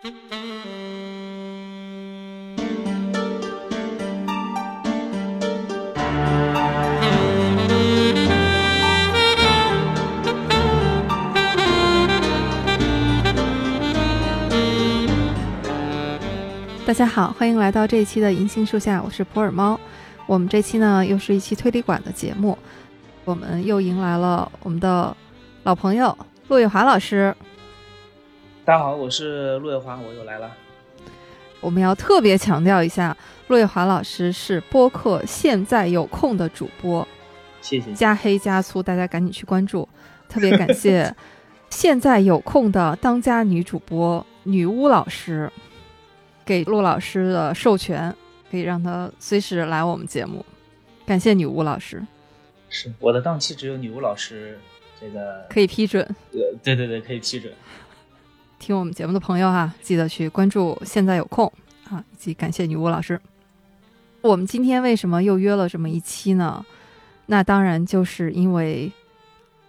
大家好，欢迎来到这一期的银杏树下，我是普洱猫。我们这期呢又是一期推理馆的节目，我们又迎来了我们的老朋友陆月华老师。大家好，我是陆月华，我又来了。我们要特别强调一下，陆月华老师是播客现在有空的主播，谢谢。加黑加粗，大家赶紧去关注。特别感谢现在有空的当家女主播女巫老师。给陆老师的授权，可以让他随时来我们节目。感谢女巫老师。是我的档期只有女巫老师这个可以批准。呃，对对对，可以批准。听我们节目的朋友哈，记得去关注。现在有空啊，以及感谢女巫老师。我们今天为什么又约了这么一期呢？那当然就是因为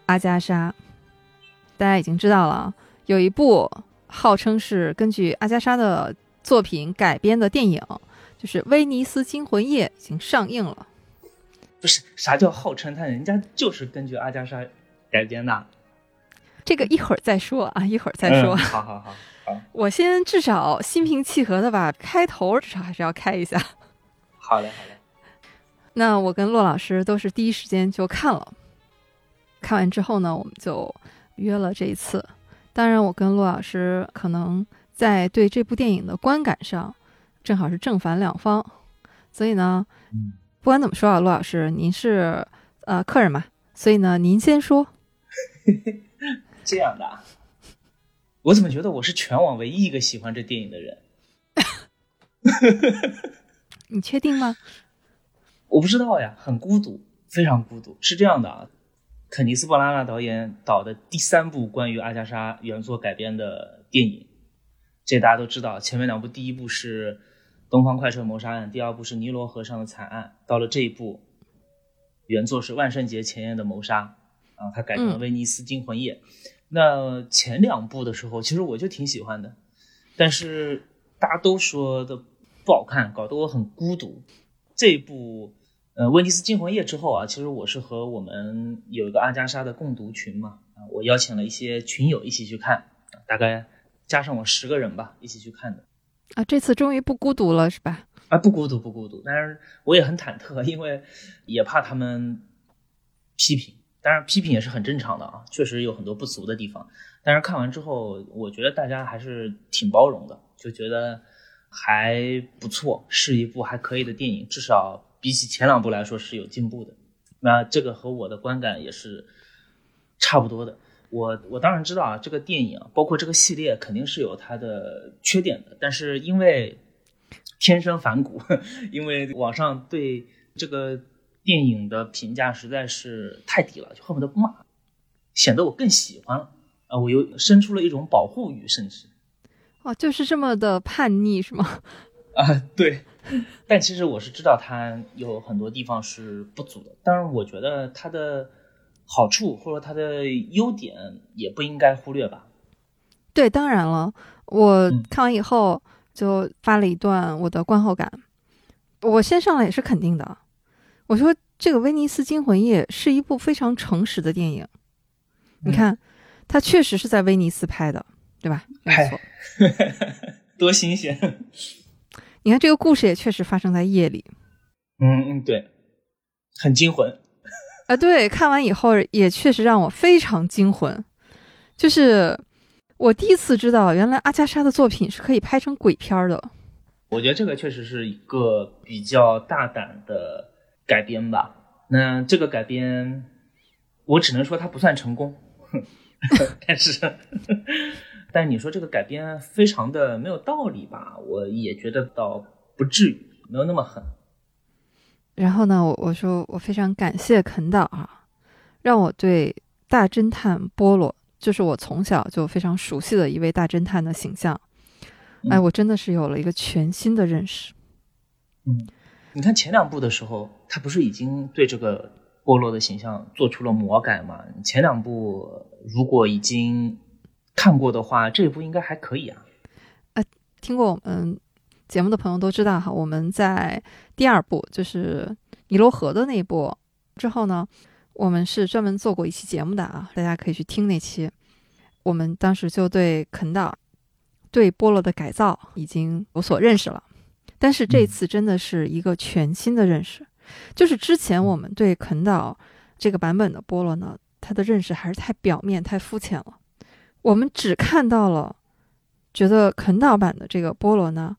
阿加莎。大家已经知道了，有一部号称是根据阿加莎的。作品改编的电影就是《威尼斯惊魂夜》已经上映了。不是啥叫号称他人家就是根据阿加莎改编的。这个一会儿再说啊，一会儿再说。好好好，好。我先至少心平气和的把开头至少还是要开一下。好嘞，好嘞。那我跟骆老师都是第一时间就看了，看完之后呢，我们就约了这一次。当然，我跟骆老师可能。在对这部电影的观感上，正好是正反两方，所以呢，不管怎么说啊，陆老师，您是呃客人嘛，所以呢，您先说。这样的，我怎么觉得我是全网唯一一个喜欢这电影的人？你确定吗？我不知道呀，很孤独，非常孤独。是这样的啊，肯尼斯·布拉纳导演导的第三部关于阿加莎原作改编的电影。这大家都知道，前面两部，第一部是《东方快车谋杀案》，第二部是《尼罗河上的惨案》。到了这一部，原作是《万圣节前夜的谋杀》，啊，他改成了《威尼斯惊魂夜》。那前两部的时候，其实我就挺喜欢的，但是大家都说的不好看，搞得我很孤独。这一部，呃，《威尼斯惊魂夜》之后啊，其实我是和我们有一个阿加莎的共读群嘛，啊，我邀请了一些群友一起去看，大概。加上我十个人吧，一起去看的，啊，这次终于不孤独了，是吧？啊，不孤独，不孤独。但是我也很忐忑，因为也怕他们批评。当然，批评也是很正常的啊，确实有很多不足的地方。但是看完之后，我觉得大家还是挺包容的，就觉得还不错，是一部还可以的电影，至少比起前两部来说是有进步的。那这个和我的观感也是差不多的。我我当然知道啊，这个电影啊包括这个系列肯定是有它的缺点的，但是因为天生反骨，因为网上对这个电影的评价实在是太低了，就恨不得不骂，显得我更喜欢了啊！我又生出了一种保护欲，甚至哦，就是这么的叛逆是吗？啊，对。但其实我是知道它有很多地方是不足的，当然我觉得它的。好处或者它的优点也不应该忽略吧？对，当然了，我看完以后就发了一段我的观后感。我先上来也是肯定的，我说这个《威尼斯惊魂夜》是一部非常诚实的电影。你看，它确实是在威尼斯拍的，对吧？没错，多新鲜！你看这个故事也确实发生在夜里。嗯嗯，对，很惊魂。啊，对，看完以后也确实让我非常惊魂，就是我第一次知道，原来阿加莎的作品是可以拍成鬼片的。我觉得这个确实是一个比较大胆的改编吧。那这个改编，我只能说它不算成功，但是，但是你说这个改编非常的没有道理吧？我也觉得倒不至于，没有那么狠。然后呢，我我说我非常感谢肯导啊，让我对大侦探波罗，就是我从小就非常熟悉的一位大侦探的形象，哎，我真的是有了一个全新的认识。嗯，你看前两部的时候，他不是已经对这个波罗的形象做出了魔改吗？前两部如果已经看过的话，这一部应该还可以啊。啊，听过我们节目的朋友都知道哈，我们在第二部就是尼罗河的那一部之后呢，我们是专门做过一期节目的啊，大家可以去听那期。我们当时就对肯岛、对波洛的改造已经有所认识了，但是这次真的是一个全新的认识。就是之前我们对肯岛这个版本的菠萝呢，它的认识还是太表面、太肤浅了。我们只看到了，觉得肯岛版的这个菠萝呢，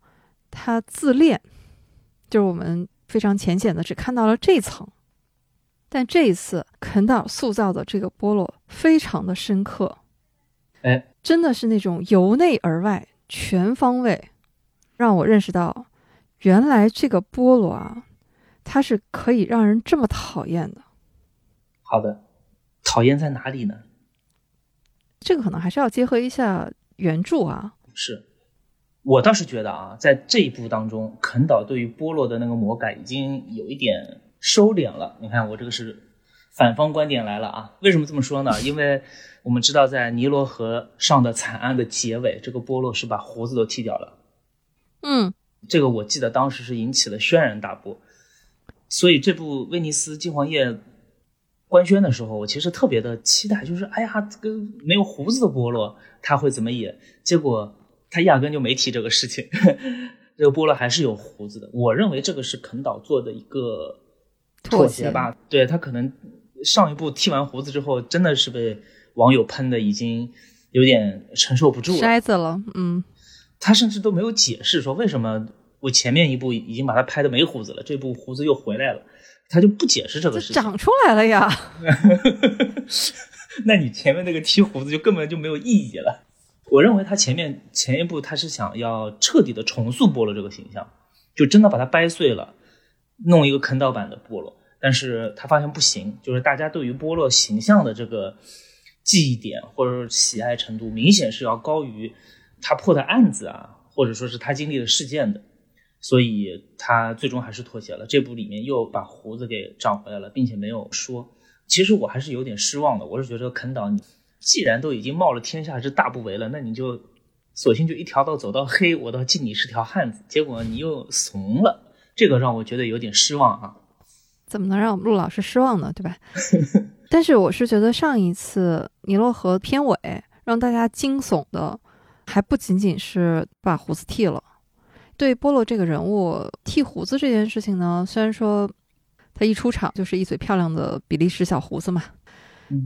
它自恋，就是我们非常浅显的只看到了这层。但这一次肯岛塑造的这个菠萝非常的深刻，哎，真的是那种由内而外、全方位，让我认识到，原来这个菠萝啊。它是可以让人这么讨厌的。好的，讨厌在哪里呢？这个可能还是要结合一下原著啊。是，我倒是觉得啊，在这一部当中，肯岛对于波洛的那个魔改已经有一点收敛了。你看，我这个是反方观点来了啊。为什么这么说呢？因为我们知道，在尼罗河上的惨案的结尾，这个波洛是把胡子都剃掉了。嗯，这个我记得当时是引起了轩然大波。所以这部威尼斯金黄叶官宣的时候，我其实特别的期待，就是哎呀，这个没有胡子的波洛他会怎么演？结果他压根就没提这个事情，这个波洛还是有胡子的。我认为这个是肯导做的一个妥协吧，对他可能上一部剃完胡子之后，真的是被网友喷的已经有点承受不住了，筛子了，嗯，他甚至都没有解释说为什么。我前面一部已经把他拍的没胡子了，这部胡子又回来了，他就不解释这个事情。长出来了呀？那你前面那个剃胡子就根本就没有意义了。我认为他前面前一部他是想要彻底的重塑波罗这个形象，就真的把它掰碎了，弄一个坑道版的波罗。但是他发现不行，就是大家对于波罗形象的这个记忆点或者喜爱程度，明显是要高于他破的案子啊，或者说是他经历的事件的。所以他最终还是妥协了。这部里面又把胡子给长回来了，并且没有说。其实我还是有点失望的。我是觉得肯岛，你既然都已经冒了天下之大不韪了，那你就索性就一条道走到黑，我倒敬你是条汉子。结果你又怂了，这个让我觉得有点失望啊。怎么能让我们陆老师失望呢？对吧？但是我是觉得上一次尼罗河片尾让大家惊悚的，还不仅仅是把胡子剃了。对波洛这个人物剃胡子这件事情呢，虽然说他一出场就是一嘴漂亮的比利时小胡子嘛，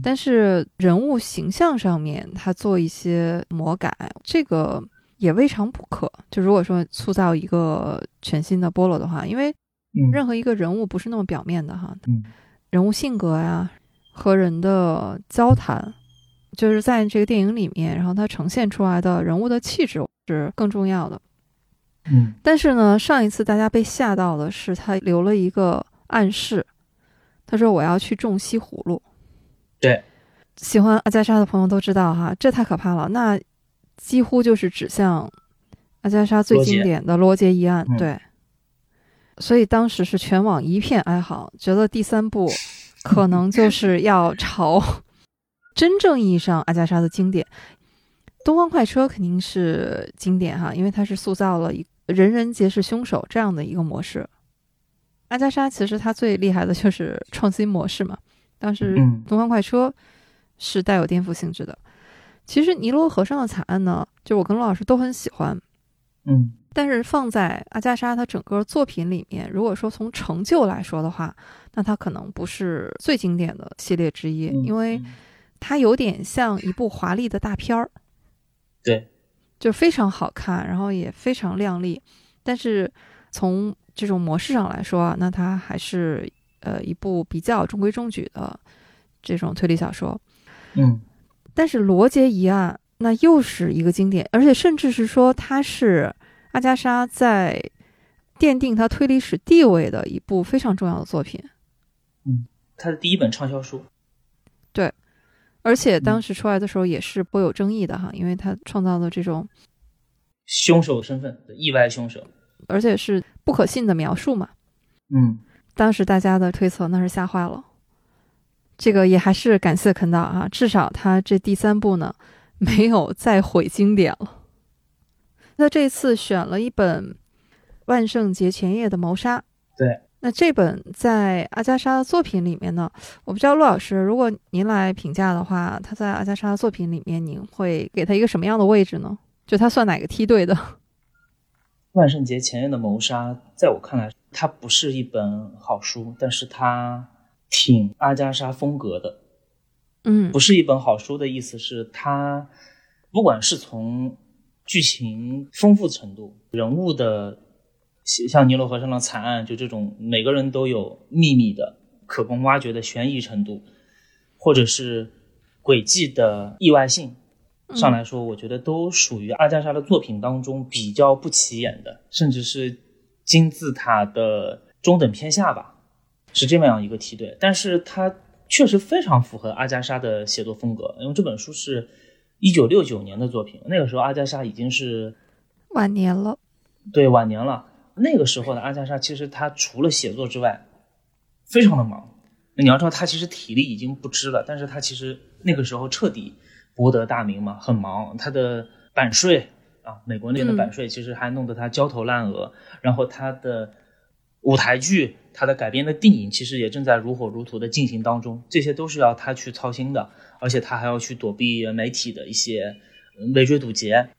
但是人物形象上面他做一些魔改，这个也未尝不可。就如果说塑造一个全新的波洛的话，因为任何一个人物不是那么表面的哈，人物性格呀和人的交谈，就是在这个电影里面，然后他呈现出来的人物的气质是更重要的。嗯，但是呢，上一次大家被吓到的是他留了一个暗示，他说我要去种西葫芦。对，喜欢阿加莎的朋友都知道哈，这太可怕了，那几乎就是指向阿加莎最经典的罗杰一案。对，所以当时是全网一片哀嚎，觉得第三部 可能就是要朝 真正意义上阿加莎的经典。东方快车肯定是经典哈，因为它是塑造了一人人皆是凶手这样的一个模式。阿加莎其实它最厉害的就是创新模式嘛。当时东方快车是带有颠覆性质的。其实尼罗河上的惨案呢，就我跟陆老师都很喜欢。嗯，但是放在阿加莎她整个作品里面，如果说从成就来说的话，那它可能不是最经典的系列之一，因为它有点像一部华丽的大片儿。对，就非常好看，然后也非常靓丽，但是从这种模式上来说啊，那它还是呃一部比较中规中矩的这种推理小说。嗯，但是《罗杰一案》那又是一个经典，而且甚至是说它是阿加莎在奠定他推理史地位的一部非常重要的作品。嗯，他的第一本畅销书。对。而且当时出来的时候也是颇有争议的哈，因为他创造的这种凶手身份的意外凶手，而且是不可信的描述嘛。嗯，当时大家的推测那是吓坏了。这个也还是感谢肯道啊，至少他这第三部呢没有再毁经典了。那这次选了一本《万圣节前夜的谋杀》。对。那这本在阿加莎的作品里面呢？我不知道陆老师，如果您来评价的话，他在阿加莎的作品里面，您会给他一个什么样的位置呢？就他算哪个梯队的？万圣节前夜的谋杀，在我看来，它不是一本好书，但是它挺阿加莎风格的。嗯，不是一本好书的意思是，它不管是从剧情丰富程度、人物的。像尼罗河上的惨案，就这种每个人都有秘密的、可供挖掘的悬疑程度，或者是轨迹的意外性上来说，我觉得都属于阿加莎的作品当中比较不起眼的，甚至是金字塔的中等偏下吧，是这么样一个梯队。但是它确实非常符合阿加莎的写作风格，因为这本书是一九六九年的作品，那个时候阿加莎已经是晚年了，对，晚年了。那个时候的阿加莎，其实她除了写作之外，非常的忙。那你要知道，她其实体力已经不支了，但是她其实那个时候彻底博得大名嘛，很忙。她的版税啊，美国那边的版税，其实还弄得她焦头烂额。然后他的舞台剧，他的改编的电影，其实也正在如火如荼的进行当中。这些都是要他去操心的，而且他还要去躲避媒体的一些围追堵截。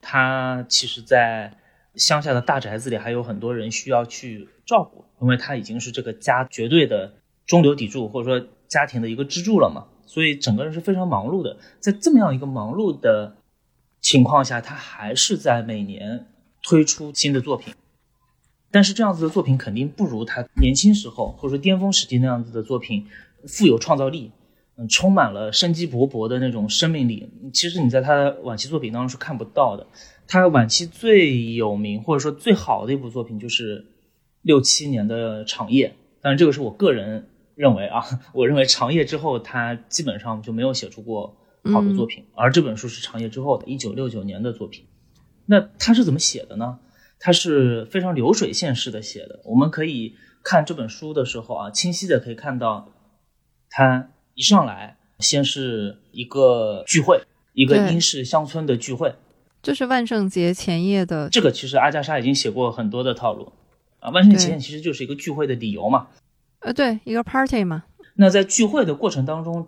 他其实，在乡下的大宅子里还有很多人需要去照顾，因为他已经是这个家绝对的中流砥柱，或者说家庭的一个支柱了嘛，所以整个人是非常忙碌的。在这么样一个忙碌的情况下，他还是在每年推出新的作品。但是这样子的作品肯定不如他年轻时候或者说巅峰时期那样子的作品富有创造力，嗯，充满了生机勃勃的那种生命力。其实你在他的晚期作品当中是看不到的。他晚期最有名或者说最好的一部作品就是六七年的《长夜》，但是这个是我个人认为啊，我认为《长夜》之后他基本上就没有写出过好的作品，而这本书是《长夜》之后的一九六九年的作品。那他是怎么写的呢？他是非常流水线式的写的。我们可以看这本书的时候啊，清晰的可以看到，他一上来先是一个聚会，一个英式乡村的聚会。就是万圣节前夜的这个，其实阿加莎已经写过很多的套路啊。万圣节前夜其实就是一个聚会的理由嘛，呃，对，一个 party 嘛。那在聚会的过程当中，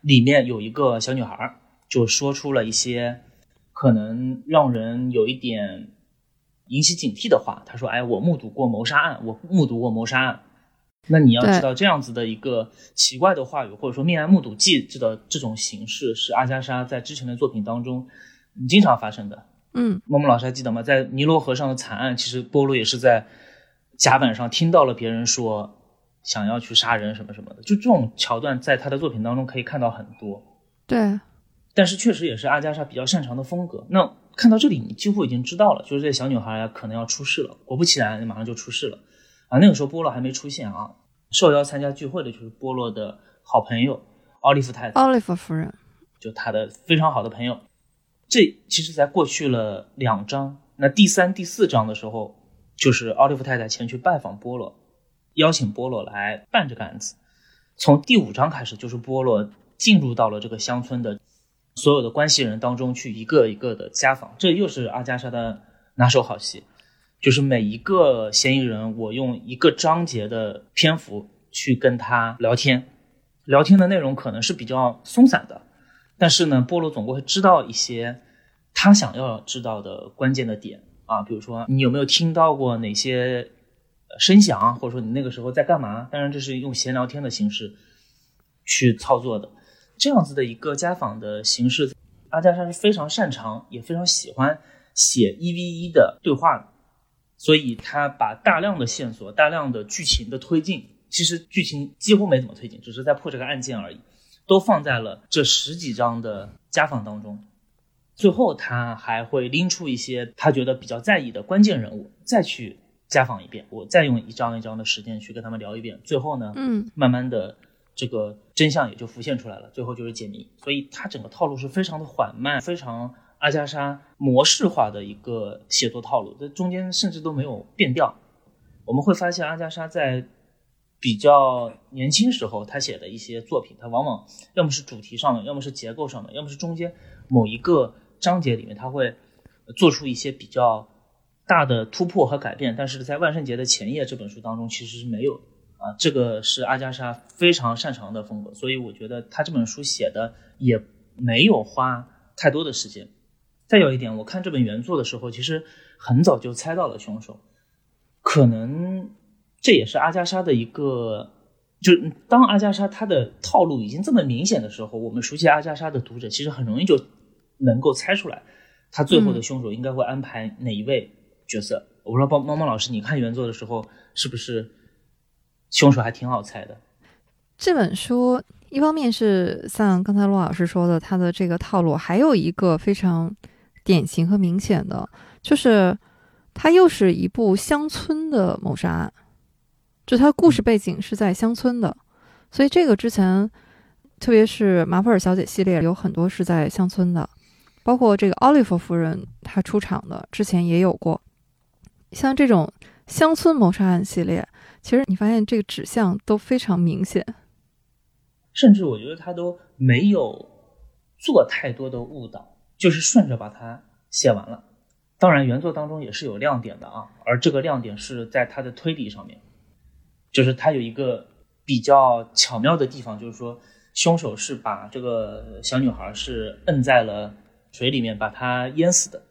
里面有一个小女孩就说出了一些可能让人有一点引起警惕的话。她说：“哎，我目睹过谋杀案，我目睹过谋杀案。”那你要知道，这样子的一个奇怪的话语，或者说命案目睹记这的这种形式，是阿加莎在之前的作品当中。经常发生的，嗯，默默老师还记得吗？在尼罗河上的惨案，其实波罗也是在甲板上听到了别人说想要去杀人什么什么的，就这种桥段在他的作品当中可以看到很多。对，但是确实也是阿加莎比较擅长的风格。那看到这里，你几乎已经知道了，就是这小女孩可能要出事了。果不其然，马上就出事了。啊，那个时候波洛还没出现啊，受邀参加聚会的就是波洛的好朋友奥利弗太太，奥利弗夫人，就他的非常好的朋友。这其实，在过去了两章，那第三、第四章的时候，就是奥利弗太太前去拜访波洛，邀请波洛来办这个案子。从第五章开始，就是波洛进入到了这个乡村的所有的关系人当中去，一个一个的家访。这又是阿加莎的拿手好戏，就是每一个嫌疑人，我用一个章节的篇幅去跟他聊天，聊天的内容可能是比较松散的。但是呢，波罗总归会知道一些他想要知道的关键的点啊，比如说你有没有听到过哪些声响，或者说你那个时候在干嘛？当然，这是用闲聊天的形式去操作的。这样子的一个家访的形式，阿加莎是非常擅长，也非常喜欢写一 v 一的对话的，所以他把大量的线索、大量的剧情的推进，其实剧情几乎没怎么推进，只是在破这个案件而已。都放在了这十几章的家访当中，最后他还会拎出一些他觉得比较在意的关键人物，再去家访一遍，我再用一张一张的时间去跟他们聊一遍，最后呢，嗯，慢慢的这个真相也就浮现出来了，最后就是解谜。所以他整个套路是非常的缓慢，非常阿加莎模式化的一个写作套路，这中间甚至都没有变调。我们会发现阿加莎在。比较年轻时候，他写的一些作品，他往往要么是主题上的，要么是结构上的，要么是中间某一个章节里面，他会做出一些比较大的突破和改变，但是在万圣节的前夜这本书当中其实是没有啊，这个是阿加莎非常擅长的风格，所以我觉得他这本书写的也没有花太多的时间。再有一点，我看这本原作的时候，其实很早就猜到了凶手，可能这也是阿加莎的一个。就当阿加莎她的套路已经这么明显的时候，我们熟悉阿加莎的读者其实很容易就能够猜出来，他最后的凶手应该会安排哪一位角色。我不知道猫猫猫老师，你看原作的时候是不是凶手还挺好猜的？这本书一方面是像刚才陆老师说的，他的这个套路，还有一个非常典型和明显的，就是它又是一部乡村的谋杀案。就它故事背景是在乡村的，所以这个之前，特别是马普尔小姐系列有很多是在乡村的，包括这个奥利弗夫人她出场的之前也有过。像这种乡村谋杀案系列，其实你发现这个指向都非常明显，甚至我觉得他都没有做太多的误导，就是顺着把它写完了。当然原作当中也是有亮点的啊，而这个亮点是在他的推理上面。就是他有一个比较巧妙的地方，就是说凶手是把这个小女孩是摁在了水里面，把她淹死的。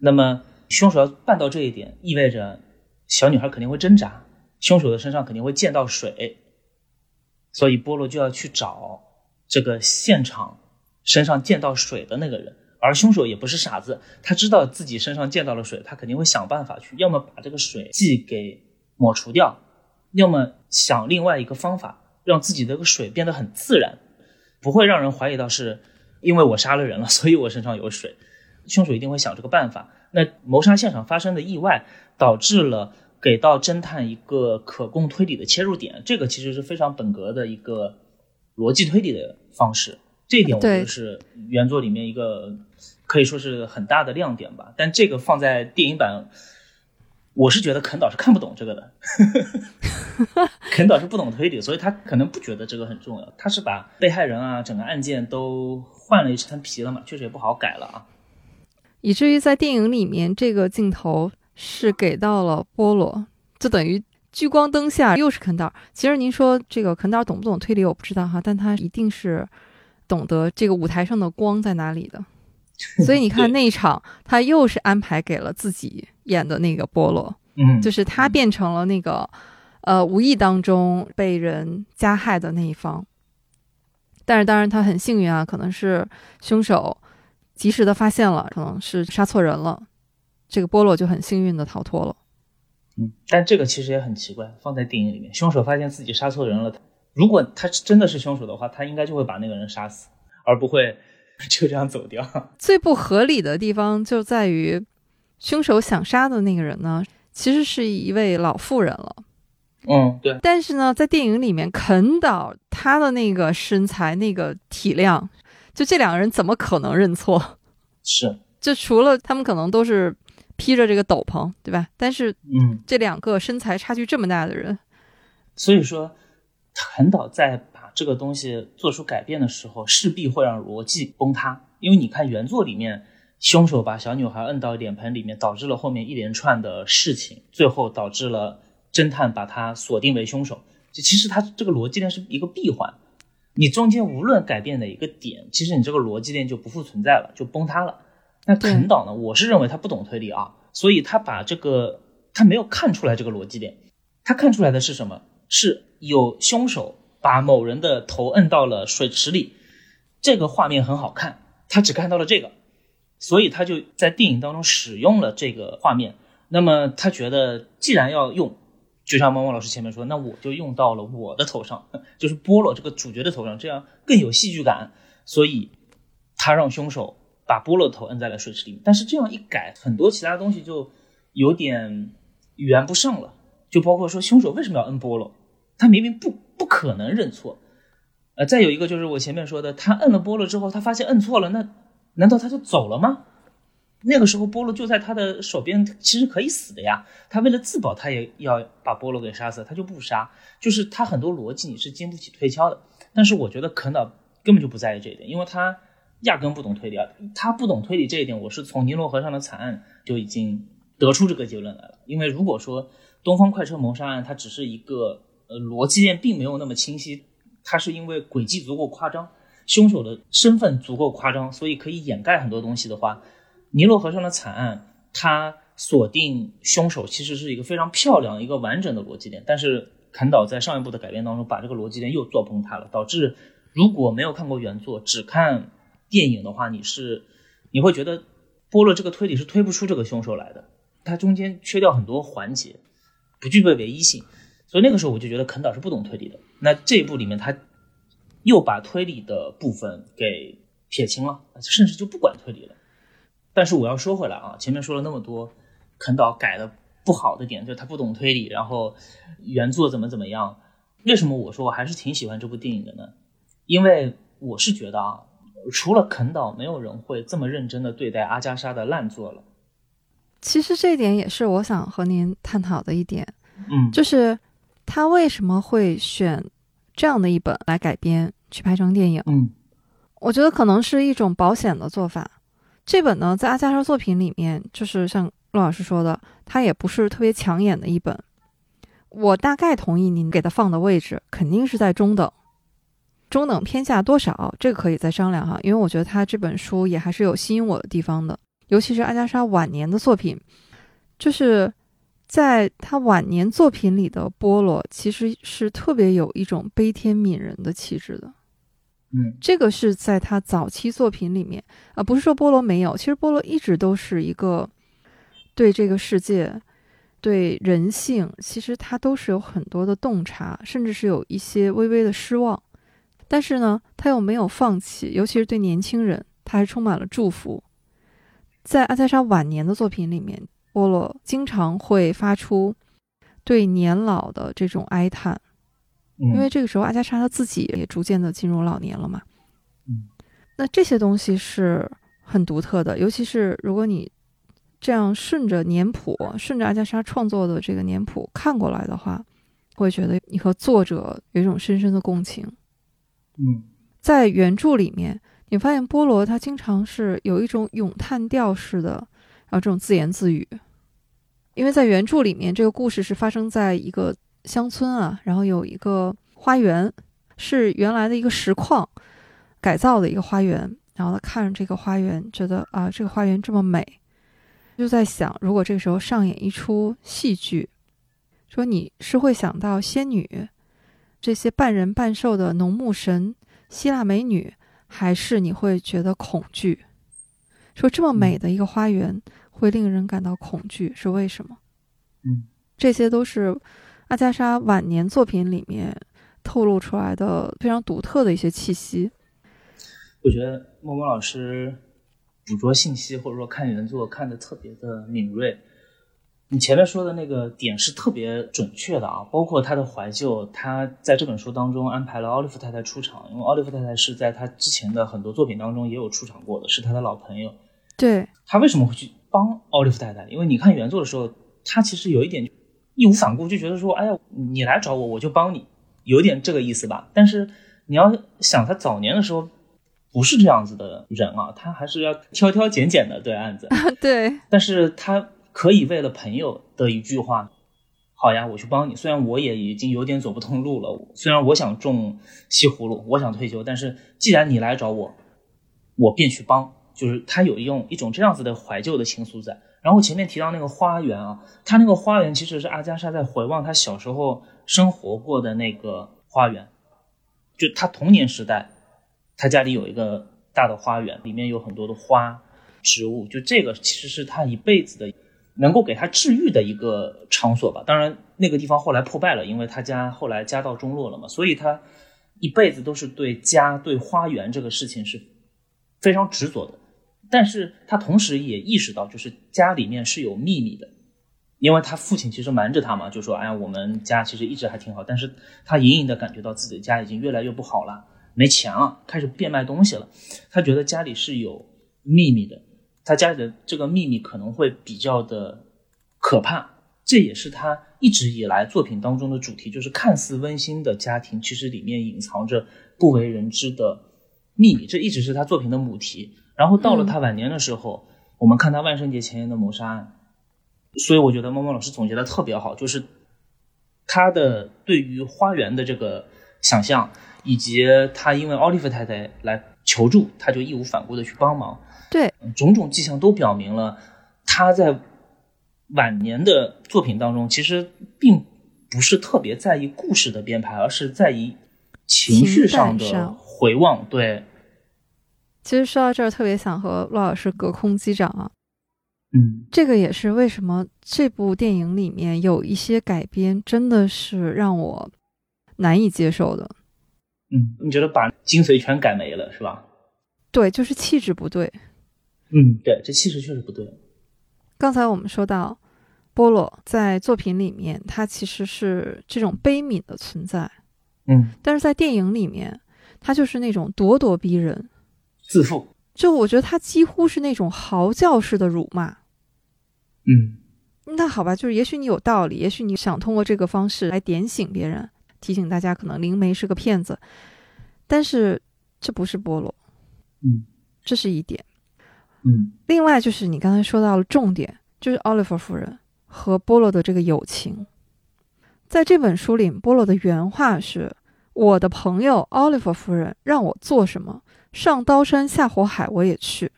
那么凶手要办到这一点，意味着小女孩肯定会挣扎，凶手的身上肯定会溅到水，所以波罗就要去找这个现场身上溅到水的那个人。而凶手也不是傻子，他知道自己身上溅到了水，他肯定会想办法去，要么把这个水迹给抹除掉。要么想另外一个方法，让自己的个水变得很自然，不会让人怀疑到是因为我杀了人了，所以我身上有水。凶手一定会想这个办法。那谋杀现场发生的意外，导致了给到侦探一个可供推理的切入点，这个其实是非常本格的一个逻辑推理的方式。这一点我觉得是原作里面一个可以说是很大的亮点吧。但这个放在电影版。我是觉得肯导是看不懂这个的，肯导是不懂推理，所以他可能不觉得这个很重要。他是把被害人啊，整个案件都换了一层皮了嘛，确实也不好改了啊。以至于在电影里面，这个镜头是给到了波罗，就等于聚光灯下又是肯导。其实您说这个肯导懂不懂推理，我不知道哈，但他一定是懂得这个舞台上的光在哪里的。所以你看那一场，他又是安排给了自己。演的那个波罗，嗯，就是他变成了那个，呃，无意当中被人加害的那一方。但是当然他很幸运啊，可能是凶手及时的发现了，可能是杀错人了，这个波罗就很幸运的逃脱了。嗯，但这个其实也很奇怪，放在电影里面，凶手发现自己杀错人了，如果他真的是凶手的话，他应该就会把那个人杀死，而不会 就这样走掉。最不合理的地方就在于。凶手想杀的那个人呢，其实是一位老妇人了。嗯，对。但是呢，在电影里面，肯导他的那个身材、那个体量，就这两个人怎么可能认错？是。就除了他们可能都是披着这个斗篷，对吧？但是，嗯，这两个身材差距这么大的人，所以说，肯导在把这个东西做出改变的时候，势必会让逻辑崩塌。因为你看原作里面。凶手把小女孩摁到脸盆里面，导致了后面一连串的事情，最后导致了侦探把他锁定为凶手。就其实他这个逻辑链是一个闭环，你中间无论改变哪一个点，其实你这个逻辑链就不复存在了，就崩塌了。那肯导呢？我是认为他不懂推理啊，所以他把这个他没有看出来这个逻辑链，他看出来的是什么？是有凶手把某人的头摁到了水池里，这个画面很好看，他只看到了这个。所以他就在电影当中使用了这个画面。那么他觉得，既然要用，就像猫猫老师前面说，那我就用到了我的头上，就是波罗这个主角的头上，这样更有戏剧感。所以，他让凶手把波罗的头摁在了水池里面。但是这样一改，很多其他东西就有点圆不上了。就包括说，凶手为什么要摁波罗？他明明不不可能认错。呃，再有一个就是我前面说的，他摁了波罗之后，他发现摁错了，那。难道他就走了吗？那个时候波罗就在他的手边，其实可以死的呀。他为了自保，他也要把波罗给杀死，他就不杀。就是他很多逻辑你是经不起推敲的。但是我觉得肯导根本就不在意这一点，因为他压根不懂推理啊。他不懂推理这一点，我是从尼罗河上的惨案就已经得出这个结论来了。因为如果说东方快车谋杀案它只是一个呃逻辑链并没有那么清晰，它是因为轨迹足够夸张，凶手的身份足够夸张，所以可以掩盖很多东西的话，尼罗河上的惨案它锁定凶手其实是一个非常漂亮、一个完整的逻辑链，但是。肯岛在上一部的改编当中，把这个逻辑链又做崩塌了，导致如果没有看过原作，只看电影的话，你是你会觉得波洛这个推理是推不出这个凶手来的，它中间缺掉很多环节，不具备唯一性，所以那个时候我就觉得肯岛是不懂推理的。那这一部里面，他又把推理的部分给撇清了，甚至就不管推理了。但是我要说回来啊，前面说了那么多，肯岛改的。不好的点就是他不懂推理，然后原作怎么怎么样？为什么我说我还是挺喜欢这部电影的呢？因为我是觉得啊，除了肯岛，没有人会这么认真的对待阿加莎的烂作了。其实这一点也是我想和您探讨的一点，嗯，就是他为什么会选这样的一本来改编去拍成电影？嗯，我觉得可能是一种保险的做法。这本呢，在阿加莎作品里面，就是像。陆老师说的，它也不是特别抢眼的一本。我大概同意您给它放的位置，肯定是在中等。中等偏下多少，这个可以再商量哈。因为我觉得他这本书也还是有吸引我的地方的，尤其是阿加莎晚年的作品，就是在他晚年作品里的波罗，其实是特别有一种悲天悯人的气质的。嗯，这个是在他早期作品里面啊，不是说波罗没有，其实波罗一直都是一个。对这个世界，对人性，其实他都是有很多的洞察，甚至是有一些微微的失望。但是呢，他又没有放弃，尤其是对年轻人，他还充满了祝福。在阿加莎晚年的作品里面，波罗经常会发出对年老的这种哀叹，因为这个时候阿加莎她自己也逐渐的进入老年了嘛。嗯，那这些东西是很独特的，尤其是如果你。这样顺着年谱，顺着阿加莎创作的这个年谱看过来的话，会觉得你和作者有一种深深的共情。嗯，在原著里面，你发现波罗他经常是有一种咏叹调式的，然后这种自言自语。因为在原著里面，这个故事是发生在一个乡村啊，然后有一个花园，是原来的一个石矿改造的一个花园，然后他看着这个花园，觉得啊，这个花园这么美。就在想，如果这个时候上演一出戏剧，说你是会想到仙女，这些半人半兽的农牧神、希腊美女，还是你会觉得恐惧？说这么美的一个花园会令人感到恐惧，是为什么？嗯，这些都是阿加莎晚年作品里面透露出来的非常独特的一些气息。我觉得默默老师。捕捉信息或者说看原作看的特别的敏锐，你前面说的那个点是特别准确的啊，包括他的怀旧，他在这本书当中安排了奥利弗太太出场，因为奥利弗太太是在他之前的很多作品当中也有出场过的，是他的老朋友。对他为什么会去帮奥利弗太太？因为你看原作的时候，他其实有一点义无反顾，就觉得说，哎呀，你来找我，我就帮你，有点这个意思吧。但是你要想他早年的时候。不是这样子的人啊，他还是要挑挑拣拣的对案子。对，但是他可以为了朋友的一句话，好呀，我去帮你。虽然我也已经有点走不通路了，虽然我想种西葫芦，我想退休，但是既然你来找我，我便去帮。就是他有用一种这样子的怀旧的情愫在。然后前面提到那个花园啊，他那个花园其实是阿加莎在回望他小时候生活过的那个花园，就他童年时代。他家里有一个大的花园，里面有很多的花植物，就这个其实是他一辈子的能够给他治愈的一个场所吧。当然，那个地方后来破败了，因为他家后来家道中落了嘛，所以他一辈子都是对家、对花园这个事情是非常执着的。但是他同时也意识到，就是家里面是有秘密的，因为他父亲其实瞒着他嘛，就说：“哎呀，我们家其实一直还挺好。”但是他隐隐的感觉到自己的家已经越来越不好了。没钱了，开始变卖东西了。他觉得家里是有秘密的，他家里的这个秘密可能会比较的可怕。这也是他一直以来作品当中的主题，就是看似温馨的家庭，其实里面隐藏着不为人知的秘密，这一直是他作品的母题。然后到了他晚年的时候，我们看他万圣节前夜的谋杀案，所以我觉得猫猫老师总结的特别好，就是他的对于花园的这个想象，以及他因为奥利弗太太来求助，他就义无反顾的去帮忙。对，种种迹象都表明了他在晚年的作品当中，其实并不是特别在意故事的编排，而是在意情绪上的回望。对。其实说到这儿，特别想和陆老师隔空击掌啊。嗯，这个也是为什么这部电影里面有一些改编真的是让我难以接受的。嗯，你觉得把精髓全改没了是吧？对，就是气质不对。嗯，对，这气质确实不对。刚才我们说到，波洛在作品里面，他其实是这种悲悯的存在。嗯，但是在电影里面，他就是那种咄咄逼人。自负，就我觉得他几乎是那种嚎叫式的辱骂。嗯，那好吧，就是也许你有道理，也许你想通过这个方式来点醒别人，提醒大家可能灵媒是个骗子，但是这不是菠萝。嗯，这是一点。嗯，另外就是你刚才说到了重点，就是奥利弗夫人和波罗的这个友情。在这本书里，波罗的原话是：“我的朋友奥利弗夫人让我做什么。”上刀山下火海，我也去。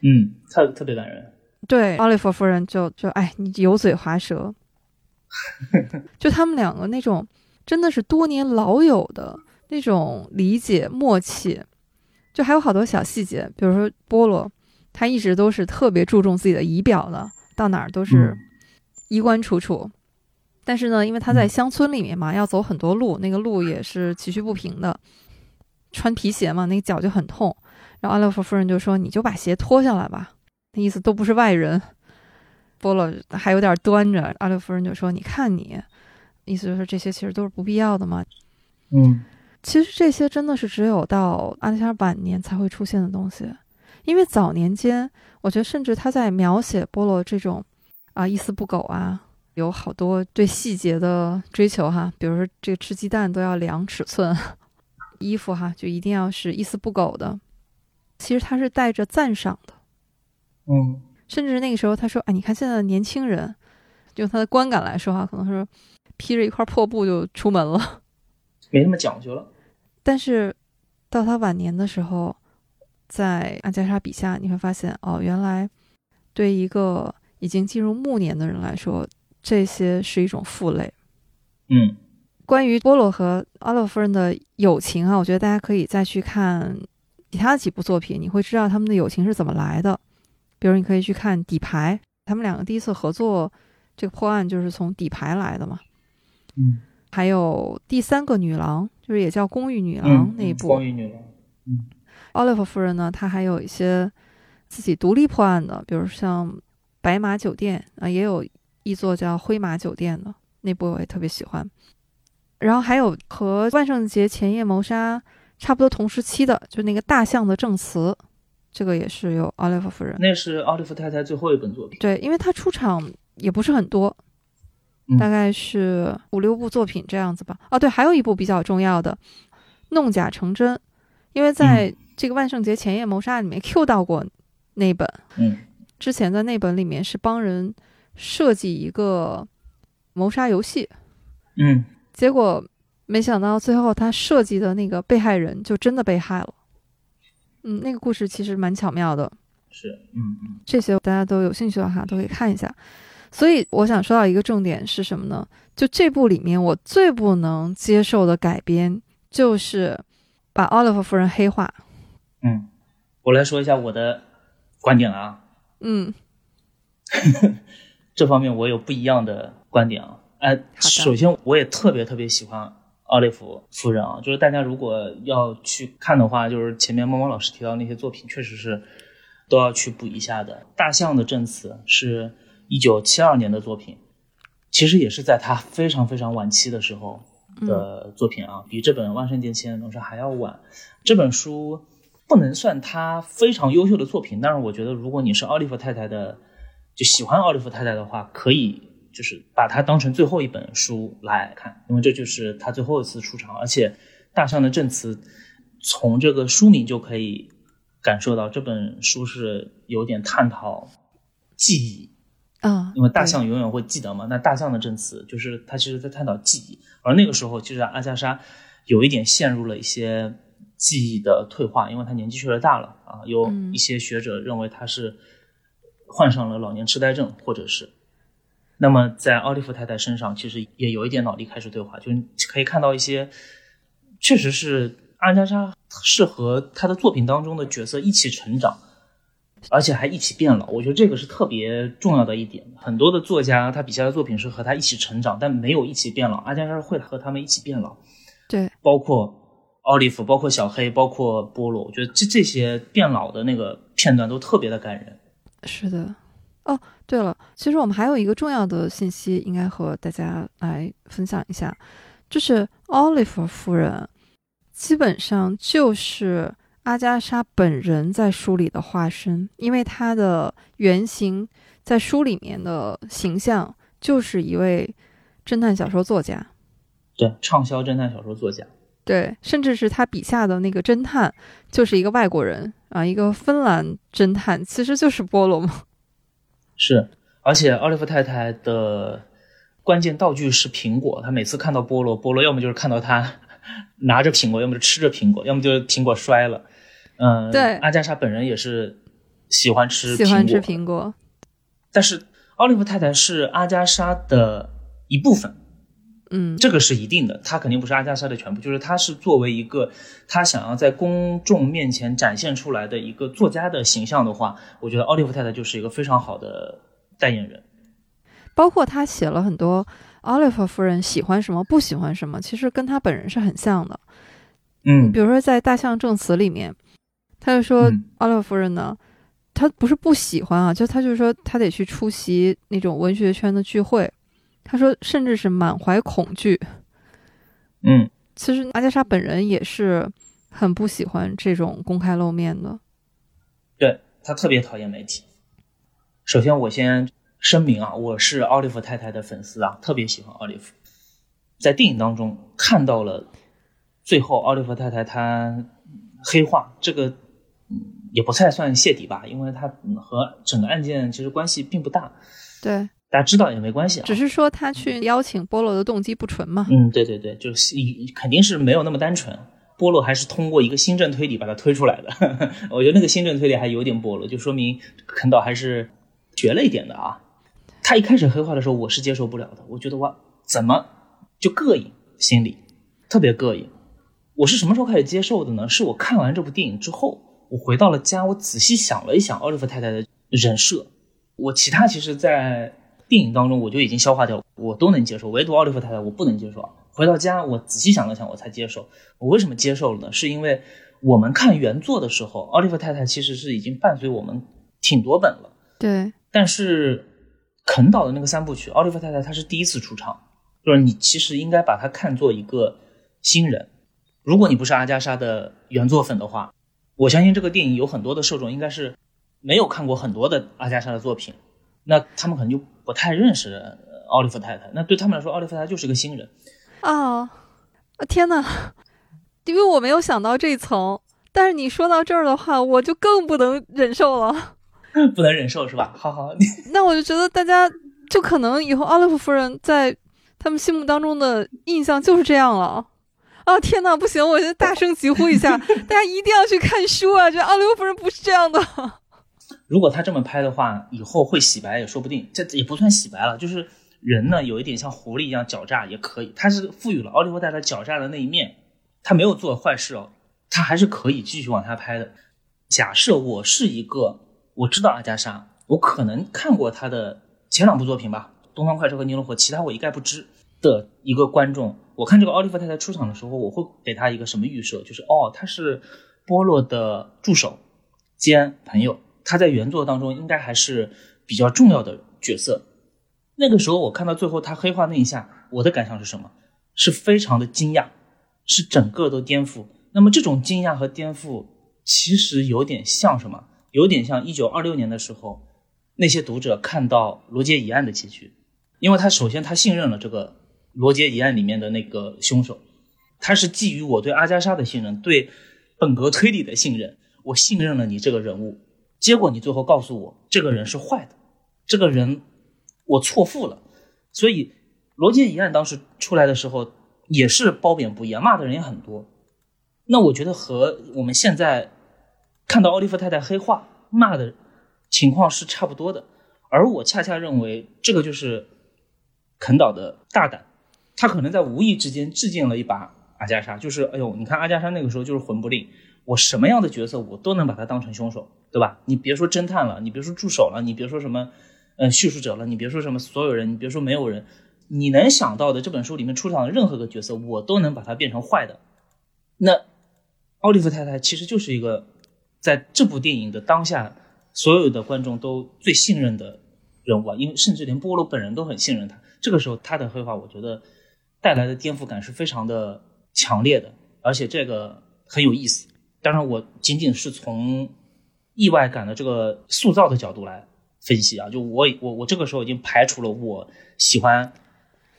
嗯，特特别感人。对，奥利弗夫人就就哎，你油嘴滑舌。就他们两个那种真的是多年老友的那种理解默契，就还有好多小细节，比如说波罗，他一直都是特别注重自己的仪表的，到哪儿都是衣冠楚楚。但是呢，因为他在乡村里面嘛，要走很多路，那个路也是崎岖不平的。穿皮鞋嘛，那个脚就很痛。然后阿勒夫夫人就说：“你就把鞋脱下来吧。”那意思都不是外人。波洛还有点端着。阿勒夫人就说：“你看你，意思就是这些其实都是不必要的嘛。”嗯，其实这些真的是只有到阿加莎晚年才会出现的东西。因为早年间，我觉得甚至他在描写波洛这种啊一丝不苟啊，有好多对细节的追求哈，比如说这个吃鸡蛋都要量尺寸。衣服哈，就一定要是一丝不苟的。其实他是带着赞赏的，嗯，甚至那个时候他说：“哎，你看现在的年轻人，就他的观感来说哈，可能是披着一块破布就出门了，没那么讲究了。”但是到他晚年的时候，在阿加莎笔下，你会发现哦，原来对一个已经进入暮年的人来说，这些是一种负累。嗯。关于波洛和奥利夫人的友情啊，我觉得大家可以再去看其他几部作品，你会知道他们的友情是怎么来的。比如，你可以去看《底牌》，他们两个第一次合作这个破案就是从《底牌》来的嘛。嗯。还有第三个女郎，就是也叫《公寓女郎》那一部。公寓女郎。嗯。奥利弗夫人呢，她还有一些自己独立破案的，比如像《白马酒店》啊，也有一座叫《灰马酒店》的那部，我也特别喜欢。然后还有和万圣节前夜谋杀差不多同时期的，就那个大象的证词，这个也是有奥利弗夫人。那是奥利弗太太最后一本作品。对，因为她出场也不是很多，大概是五六部作品这样子吧。哦，对，还有一部比较重要的《弄假成真》，因为在这个万圣节前夜谋杀里面 Q 到过那本。嗯。之前在那本里面是帮人设计一个谋杀游戏。嗯。结果没想到，最后他设计的那个被害人就真的被害了。嗯，那个故事其实蛮巧妙的。是，嗯嗯，这些大家都有兴趣的话，都可以看一下。所以我想说到一个重点是什么呢？就这部里面，我最不能接受的改编就是把奥利弗夫人黑化。嗯，我来说一下我的观点啊。嗯，这方面我有不一样的观点啊。哎，首先我也特别特别喜欢奥利弗夫人啊，就是大家如果要去看的话，就是前面猫猫老师提到那些作品，确实是都要去补一下的。大象的证词是一九七二年的作品，其实也是在他非常非常晚期的时候的作品啊，比这本《万圣节前夜谋杀》还要晚。这本书不能算他非常优秀的作品，但是我觉得如果你是奥利弗太太的，就喜欢奥利弗太太的话，可以。就是把它当成最后一本书来看，因为这就是他最后一次出场，而且大象的证词从这个书名就可以感受到这本书是有点探讨记忆啊，因为大象永远会记得嘛。那大象的证词就是他其实在探讨记忆，而那个时候其实阿加莎有一点陷入了一些记忆的退化，因为他年纪确实大了啊。有一些学者认为他是患上了老年痴呆症，或者是。那么在奥利弗太太身上，其实也有一点脑力开始对话，就是可以看到一些，确实是阿加莎是和她的作品当中的角色一起成长，而且还一起变老。我觉得这个是特别重要的一点。很多的作家他笔下的作品是和他一起成长，但没有一起变老。阿加莎会和他们一起变老，对，包括奥利弗，包括小黑，包括波罗。我觉得这这些变老的那个片段都特别的感人。是的。哦，对了，其实我们还有一个重要的信息应该和大家来分享一下，就是奥利弗夫人基本上就是阿加莎本人在书里的化身，因为她的原型在书里面的形象就是一位侦探小说作家，对，畅销侦探小说作家，对，甚至是他笔下的那个侦探就是一个外国人啊，一个芬兰侦探，其实就是波罗嘛。是，而且奥利弗太太的关键道具是苹果。她每次看到菠萝，菠萝要么就是看到她拿着苹果，要么就吃着苹果，要么就是苹果摔了。嗯，对。阿加莎本人也是喜欢吃喜欢吃苹果，但是奥利弗太太是阿加莎的一部分。嗯，这个是一定的，他肯定不是阿加莎的全部，就是他是作为一个他想要在公众面前展现出来的一个作家的形象的话，我觉得奥利弗太太就是一个非常好的代言人。包括他写了很多奥利弗夫人喜欢什么不喜欢什么，其实跟他本人是很像的。嗯，比如说在《大象证词》里面，他就说奥利弗夫人呢，他不是不喜欢啊，就他就是说他得去出席那种文学圈的聚会。他说，甚至是满怀恐惧。嗯，其实阿加莎本人也是很不喜欢这种公开露面的。对他特别讨厌媒体。首先，我先声明啊，我是奥利弗太太的粉丝啊，特别喜欢奥利弗。在电影当中看到了最后奥利弗太太她黑化，这个也不太算泄底吧，因为他和整个案件其实关系并不大。对。大家知道也没关系，啊只是说他去邀请波罗的动机不纯嘛。嗯，对对对，就是肯定是没有那么单纯。波罗还是通过一个新政推理把他推出来的。我觉得那个新政推理还有点波罗，就说明肯岛还是绝了一点的啊。他一开始黑化的时候，我是接受不了的。我觉得哇，怎么就膈应，心里特别膈应。我是什么时候开始接受的呢？是我看完这部电影之后，我回到了家，我仔细想了一想奥利弗太太的人设。我其他其实，在电影当中我就已经消化掉，我都能接受，唯独奥利弗太太我不能接受。回到家，我仔细想了想，我才接受。我为什么接受了呢？是因为我们看原作的时候，奥利弗太太其实是已经伴随我们挺多本了。对。但是肯导的那个三部曲，奥利弗太太她是第一次出场，就是你其实应该把她看作一个新人。如果你不是阿加莎的原作粉的话，我相信这个电影有很多的受众应该是没有看过很多的阿加莎的作品。那他们可能就不太认识奥利弗太太。那对他们来说，奥利弗太太就是个新人。啊，天哪！因为我没有想到这一层。但是你说到这儿的话，我就更不能忍受了。不能忍受是吧？好好，那我就觉得大家就可能以后奥利弗夫人在他们心目当中的印象就是这样了。啊，天哪，不行！我先大声疾呼一下，大家一定要去看书啊！这奥利弗夫人不是这样的。如果他这么拍的话，以后会洗白也说不定。这也不算洗白了，就是人呢有一点像狐狸一样狡诈也可以。他是赋予了奥利弗太太狡诈的那一面，他没有做坏事哦，他还是可以继续往下拍的。假设我是一个我知道阿加莎，我可能看过他的前两部作品吧，《东方快车》和《尼罗河》，其他我一概不知的一个观众，我看这个奥利弗太太出场的时候，我会给他一个什么预设？就是哦，他是波洛的助手兼朋友。他在原作当中应该还是比较重要的角色。那个时候我看到最后他黑化那一下，我的感想是什么？是非常的惊讶，是整个都颠覆。那么这种惊讶和颠覆，其实有点像什么？有点像一九二六年的时候，那些读者看到罗杰疑案的结局，因为他首先他信任了这个罗杰疑案里面的那个凶手，他是基于我对阿加莎的信任，对本格推理的信任，我信任了你这个人物，结果你最后告诉我这个人是坏的，这个人我错付了，所以罗杰一案当时出来的时候也是褒贬不一，骂的人也很多。那我觉得和我们现在看到奥利弗太太黑化骂的情况是差不多的，而我恰恰认为这个就是肯岛的大胆，他可能在无意之间致敬了一把阿加莎，就是哎呦，你看阿加莎那个时候就是魂不吝，我什么样的角色我都能把他当成凶手，对吧？你别说侦探了，你别说助手了，你别说什么嗯叙述者了，你别说什么所有人，你别说没有人，你能想到的这本书里面出场的任何个角色，我都能把它变成坏的，那。奥利弗太太其实就是一个在这部电影的当下，所有的观众都最信任的人物啊，因为甚至连波罗本人都很信任他。这个时候他的黑化，我觉得带来的颠覆感是非常的强烈的，而且这个很有意思。当然，我仅仅是从意外感的这个塑造的角度来分析啊，就我我我这个时候已经排除了我喜欢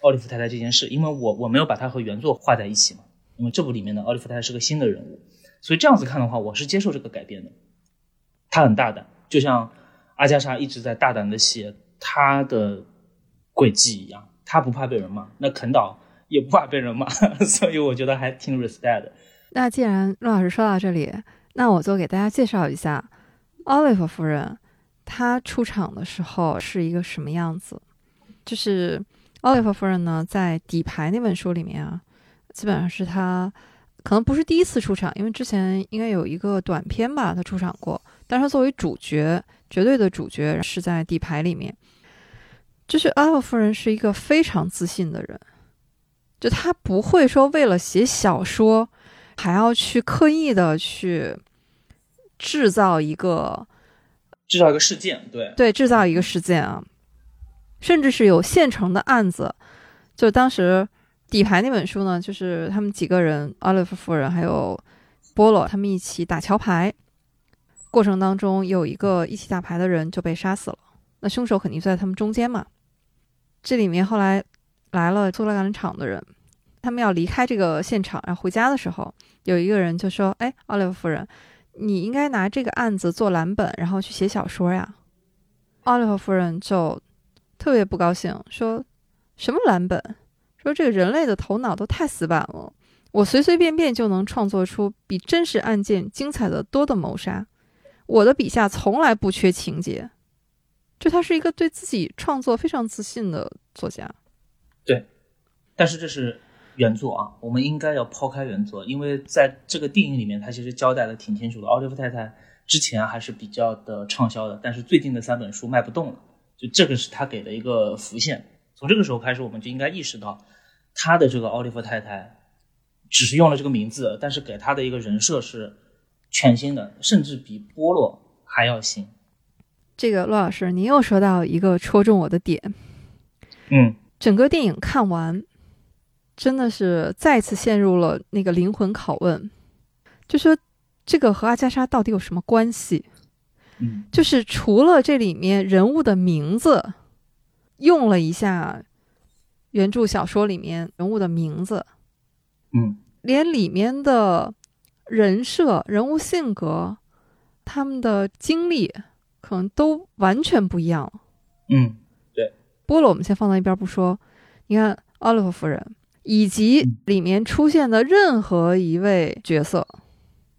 奥利弗太太这件事，因为我我没有把它和原作画在一起嘛，因为这部里面的奥利弗太太是个新的人物。所以这样子看的话，我是接受这个改编的。他很大胆，就像阿加莎一直在大胆的写他的轨迹一样。他不怕被人骂，那肯岛也不怕被人骂，所以我觉得还挺 respect 的。那既然陆老师说到这里，那我就给大家介绍一下奥利弗夫人。她出场的时候是一个什么样子？就是奥利弗夫人呢，在底牌那本书里面啊，基本上是她。可能不是第一次出场，因为之前应该有一个短片吧，他出场过。但是他作为主角，绝对的主角是在底牌里面。就是阿尔夫人是一个非常自信的人，就他不会说为了写小说，还要去刻意的去制造一个制造一个事件，对对，制造一个事件啊，甚至是有现成的案子，就当时。底牌那本书呢，就是他们几个人，奥利弗夫人还有波洛，他们一起打桥牌，过程当中有一个一起打牌的人就被杀死了，那凶手肯定就在他们中间嘛。这里面后来来了做了橄榄场的人，他们要离开这个现场，然后回家的时候，有一个人就说：“哎，奥利弗夫人，你应该拿这个案子做蓝本，然后去写小说呀。”奥利弗夫人就特别不高兴，说什么蓝本？说这个人类的头脑都太死板了，我随随便便就能创作出比真实案件精彩的多的谋杀。我的笔下从来不缺情节，就他是一个对自己创作非常自信的作家。对，但是这是原作啊，我们应该要抛开原作，因为在这个电影里面，他其实交代的挺清楚的。奥利弗太太之前还是比较的畅销的，但是最近的三本书卖不动了，就这个是他给的一个浮现。从这个时候开始，我们就应该意识到。他的这个奥利弗太太，只是用了这个名字，但是给他的一个人设是全新的，甚至比波洛还要新。这个骆老师，您又说到一个戳中我的点。嗯，整个电影看完，真的是再次陷入了那个灵魂拷问，就说这个和阿加莎到底有什么关系？嗯，就是除了这里面人物的名字用了一下。原著小说里面人物的名字，嗯，连里面的人设、人物性格、他们的经历，可能都完全不一样。嗯，对。波罗我们先放到一边不说。你看奥利弗夫人，以及里面出现的任何一位角色，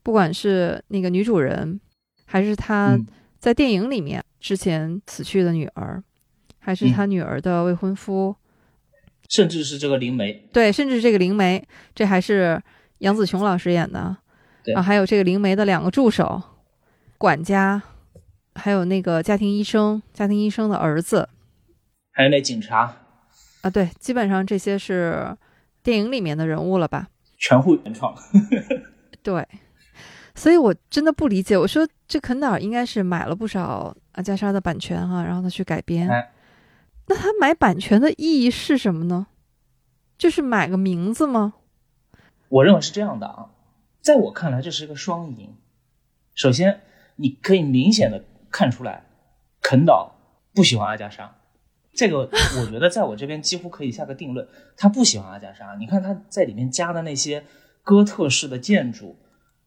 不管是那个女主人，还是她在电影里面之前死去的女儿，还是她女儿的未婚夫。甚至是这个灵媒，对，甚至这个灵媒，这还是杨紫琼老师演的，啊，还有这个灵媒的两个助手、管家，还有那个家庭医生，家庭医生的儿子，还有那警察，啊，对，基本上这些是电影里面的人物了吧？全部原创，对，所以我真的不理解，我说这肯纳尔应该是买了不少阿加莎的版权哈，然后他去改编。那他买版权的意义是什么呢？就是买个名字吗？我认为是这样的啊，在我看来这是一个双赢。首先，你可以明显的看出来，肯岛不喜欢阿加莎，这个我觉得在我这边几乎可以下个定论，他不喜欢阿加莎。你看他在里面加的那些哥特式的建筑，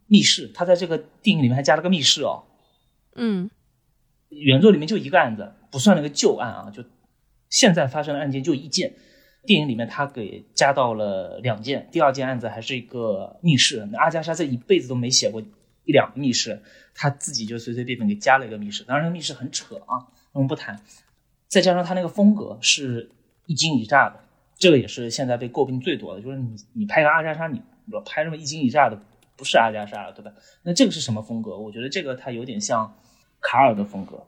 密室，他在这个电影里面还加了个密室哦。嗯原作里面就一个案子，不算那个旧案啊，就现在发生的案件就一件。电影里面他给加到了两件，第二件案子还是一个密室。那阿加莎这一辈子都没写过一两个密室，他自己就随随便便给加了一个密室。当然，那个密室很扯啊，我们不谈。再加上他那个风格是一惊一乍的，这个也是现在被诟病最多的，就是你你拍个阿加莎，你拍这么一惊一乍的，不是阿加莎了，对吧？那这个是什么风格？我觉得这个它有点像卡尔的风格。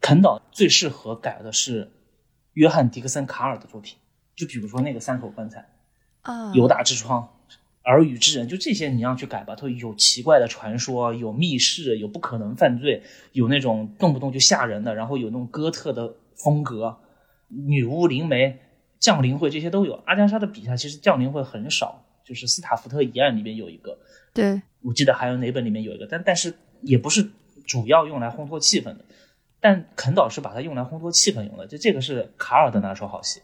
肯导最适合改的是约翰·迪克森·卡尔的作品，就比如说那个三口棺材、啊，犹大之窗、耳语之人，就这些你让去改吧，它有奇怪的传说，有密室，有不可能犯罪，有那种动不动就吓人的，然后有那种哥特的风格，女巫灵媒、降临会这些都有。阿加莎的笔下其实降临会很少，就是斯塔福特一案里面有一个，对，我记得还有哪本里面有一个，但但是也不是主要用来烘托气氛的。但肯导是把它用来烘托气氛用的，就这个是卡尔的拿手好戏，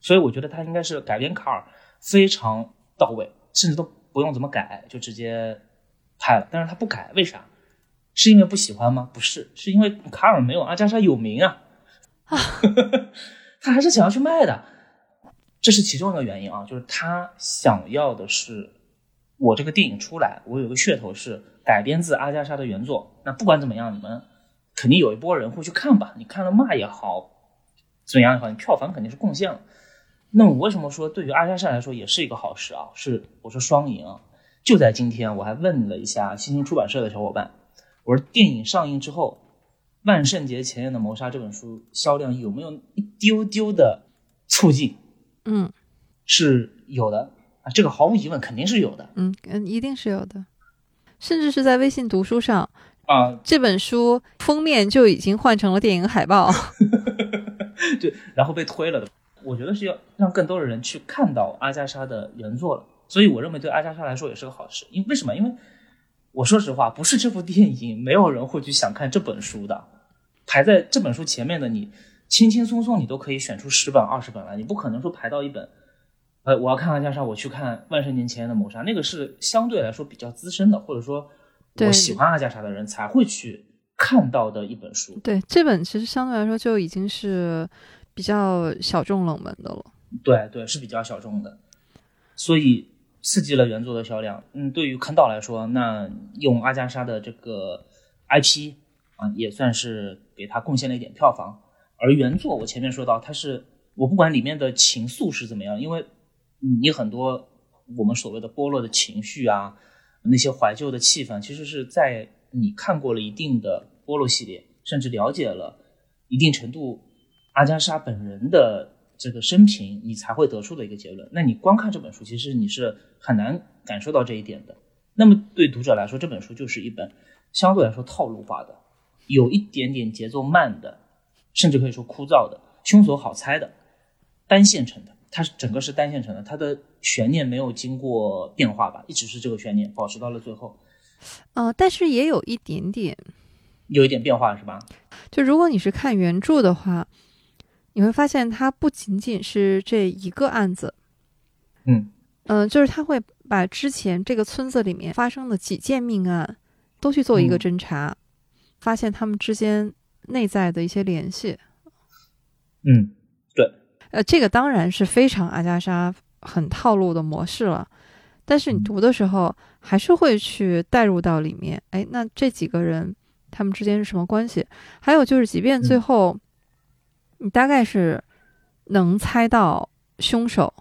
所以我觉得他应该是改编卡尔非常到位，甚至都不用怎么改就直接拍了。但是他不改，为啥？是因为不喜欢吗？不是，是因为卡尔没有阿加莎有名啊，啊 他还是想要去卖的，这是其中一个原因啊，就是他想要的是我这个电影出来，我有个噱头是改编自阿加莎的原作，那不管怎么样，你们。肯定有一波人会去看吧？你看了骂也好，怎样也好，你票房肯定是贡献了。那我为什么说对于阿加莎来说也是一个好事啊？是我说双赢！就在今天，我还问了一下新星出版社的小伙伴，我说电影上映之后，《万圣节前夜的谋杀》这本书销量有没有一丢丢的促进？嗯，是有的啊，这个毫无疑问肯定是有的。嗯嗯，一定是有的，甚至是在微信读书上。啊，这本书封面就已经换成了电影海报，对，然后被推了的。我觉得是要让更多的人去看到阿加莎的原作了，所以我认为对阿加莎来说也是个好事。因为为什么？因为我说实话，不是这部电影，没有人会去想看这本书的。排在这本书前面的你，轻轻松松你都可以选出十本、二十本来，你不可能说排到一本。呃，我要看阿加莎，我去看《万圣节前夜的谋杀》，那个是相对来说比较资深的，或者说。我喜欢阿加莎的人才会去看到的一本书。对，这本其实相对来说就已经是比较小众冷门的了。对对，是比较小众的，所以刺激了原作的销量。嗯，对于肯岛来说，那用阿加莎的这个 IP 啊，也算是给他贡献了一点票房。而原作，我前面说到，它是我不管里面的情愫是怎么样，因为你很多我们所谓的剥落的情绪啊。那些怀旧的气氛，其实是在你看过了一定的波洛系列，甚至了解了一定程度阿加莎本人的这个生平，你才会得出的一个结论。那你光看这本书，其实你是很难感受到这一点的。那么对读者来说，这本书就是一本相对来说套路化的，有一点点节奏慢的，甚至可以说枯燥的，凶手好猜的，单线程的。它是整个是单线程的，它的悬念没有经过变化吧，一直是这个悬念保持到了最后。呃，但是也有一点点，有一点变化是吧？就如果你是看原著的话，你会发现它不仅仅是这一个案子。嗯嗯，就是他会把之前这个村子里面发生的几件命案都去做一个侦查，发现他们之间内在的一些联系。嗯。对呃，这个当然是非常阿加莎很套路的模式了，但是你读的时候还是会去带入到里面。哎，那这几个人他们之间是什么关系？还有就是，即便最后你大概是能猜到凶手，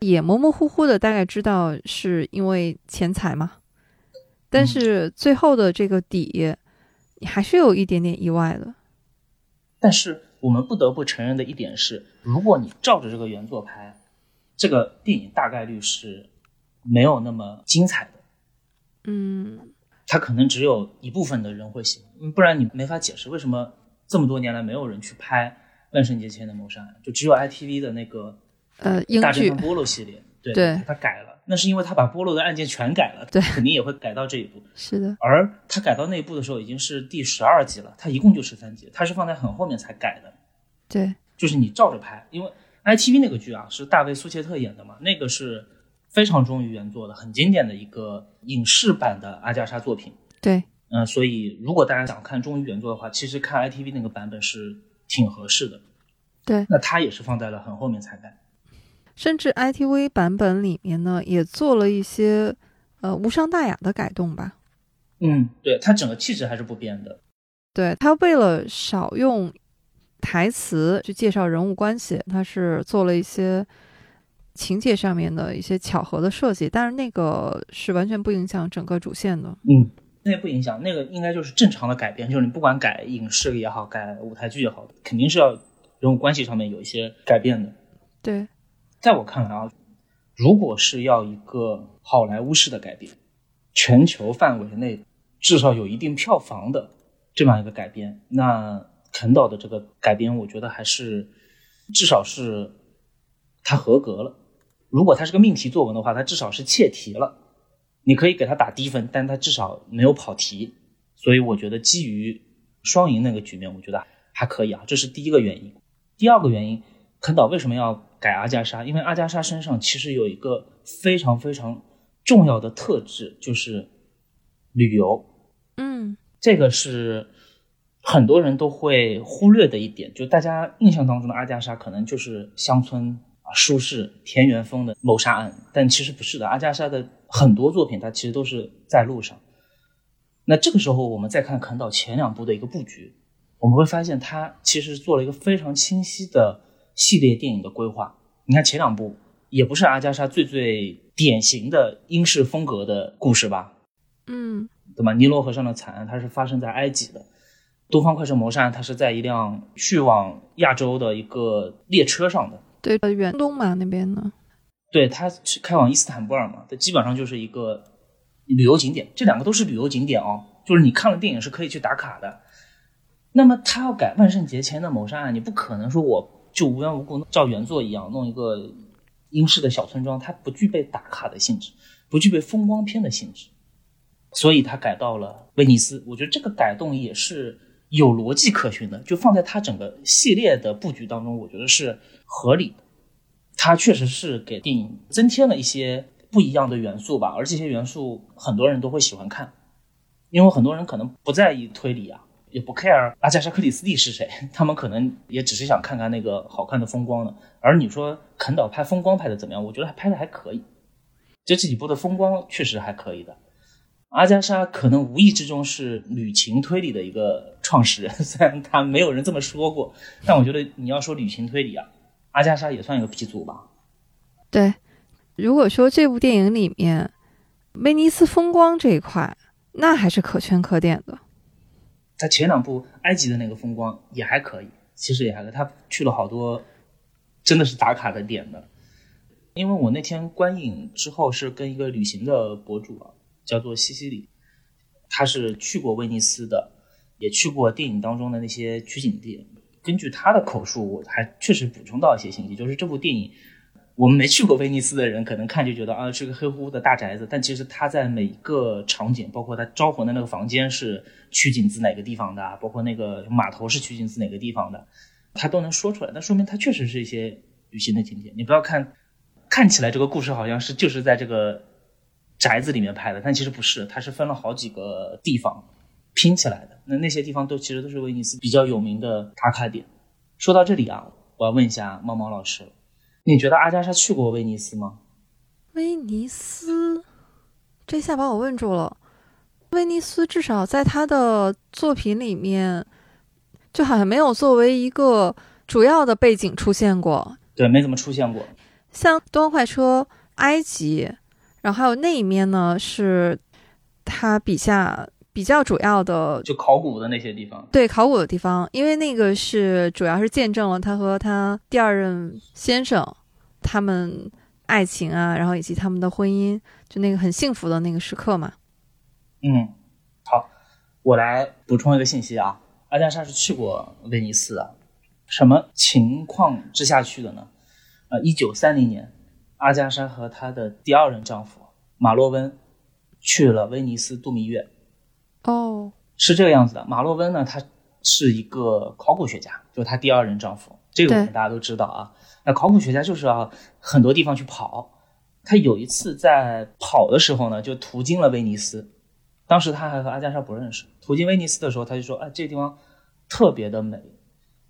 也模模糊糊的大概知道是因为钱财嘛，但是最后的这个底，你还是有一点点意外的。但是。我们不得不承认的一点是，如果你照着这个原作拍，这个电影大概率是没有那么精彩的。嗯，它可能只有一部分的人会喜欢，不然你没法解释为什么这么多年来没有人去拍《万圣节前的谋杀案》，就只有 ITV 的那个呃英剧波罗系列，对，它改了。那是因为他把波洛的案件全改了，对，肯定也会改到这一步。是的，而他改到那一步的时候已经是第十二集了，他一共就十三集，他是放在很后面才改的。对，就是你照着拍，因为 ITV 那个剧啊是大卫苏切特演的嘛，那个是非常忠于原作的，很经典的一个影视版的阿加莎作品。对，嗯、所以如果大家想看忠于原作的话，其实看 ITV 那个版本是挺合适的。对那他也是放在了很后面才改。甚至 ITV 版本里面呢，也做了一些呃无伤大雅的改动吧。嗯，对，它整个气质还是不变的。对它为了少用台词去介绍人物关系，它是做了一些情节上面的一些巧合的设计，但是那个是完全不影响整个主线的。嗯，那也不影响，那个应该就是正常的改编，就是你不管改影视也好，改舞台剧也好，肯定是要人物关系上面有一些改变的。对，在我看来啊，如果是要一个好莱坞式的改编，全球范围内至少有一定票房的这么样一个改编，那肯导的这个改编，我觉得还是至少是他合格了。如果他是个命题作文的话，他至少是切题了。你可以给他打低分，但他至少没有跑题。所以我觉得基于双赢那个局面，我觉得还可以啊，这是第一个原因。第二个原因，肯岛为什么要改阿加莎？因为阿加莎身上其实有一个非常非常重要的特质，就是旅游。嗯，这个是很多人都会忽略的一点，就大家印象当中的阿加莎可能就是乡村啊、舒适、田园风的谋杀案，但其实不是的。阿加莎的很多作品，它其实都是在路上。那这个时候，我们再看肯岛前两部的一个布局，我们会发现他其实做了一个非常清晰的系列电影的规划。你看前两部也不是阿加莎最最典型的英式风格的故事吧？嗯，对吧？尼罗河上的惨案它是发生在埃及的，东方快车谋杀案它是在一辆去往亚洲的一个列车上的。对，呃远东嘛那边呢，对，它是开往伊斯坦布尔嘛，它基本上就是一个旅游景点。这两个都是旅游景点哦，就是你看了电影是可以去打卡的。那么他要改万圣节前的谋杀案，你不可能说我就无缘无故照原作一样弄一个英式的小村庄，它不具备打卡的性质，不具备风光片的性质，所以它改到了威尼斯。我觉得这个改动也是有逻辑可循的，就放在它整个系列的布局当中，我觉得是合理的。它确实是给电影增添了一些不一样的元素吧，而这些元素很多人都会喜欢看，因为很多人可能不在意推理啊，也不 care 阿加莎·克里斯蒂是谁，他们可能也只是想看看那个好看的风光的。而你说肯导拍风光拍的怎么样？我觉得还拍的还可以，这这几部的风光确实还可以的。阿加莎可能无意之中是旅行推理的一个创始人，虽然他没有人这么说过，但我觉得你要说旅行推理啊，阿加莎也算一个鼻祖吧。对。如果说这部电影里面威尼斯风光这一块，那还是可圈可点的。他前两部埃及的那个风光也还可以，其实也还可以。他去了好多真的是打卡的点的。因为我那天观影之后是跟一个旅行的博主啊，叫做西西里，他是去过威尼斯的，也去过电影当中的那些取景地。根据他的口述，我还确实补充到一些信息，就是这部电影，我们没去过威尼斯的人可能看就觉得啊是个黑乎乎的大宅子，但其实他在每一个场景，包括他招魂的那个房间是取景自哪个地方的，包括那个码头是取景自哪个地方的，他都能说出来。那说明他确实是一些旅行的景点。你不要看看起来这个故事好像是就是在这个宅子里面拍的，但其实不是，它是分了好几个地方拼起来的。那那些地方都其实都是威尼斯比较有名的打卡点。说到这里啊，我要问一下猫猫老师，你觉得阿加莎去过威尼斯吗？威尼斯，这下把我问住了。威尼斯至少在他的作品里面，就好像没有作为一个主要的背景出现过。对，没怎么出现过。像《东方快车》、埃及，然后还有那一面呢，是他笔下比较主要的，就考古的那些地方。对考古的地方，因为那个是主要是见证了他和他第二任先生他们爱情啊，然后以及他们的婚姻，就那个很幸福的那个时刻嘛。嗯，好，我来补充一个信息啊，阿加莎是去过威尼斯的，什么情况之下去的呢？呃，一九三零年，阿加莎和她的第二任丈夫马洛温去了威尼斯度蜜月。哦，是这个样子的。马洛温呢，他是一个考古学家，就是她第二任丈夫，这个我们大家都知道啊。那考古学家就是要很多地方去跑，他有一次在跑的时候呢，就途经了威尼斯。当时他还和阿加莎不认识。途经威尼斯的时候，他就说：“哎，这个地方特别的美，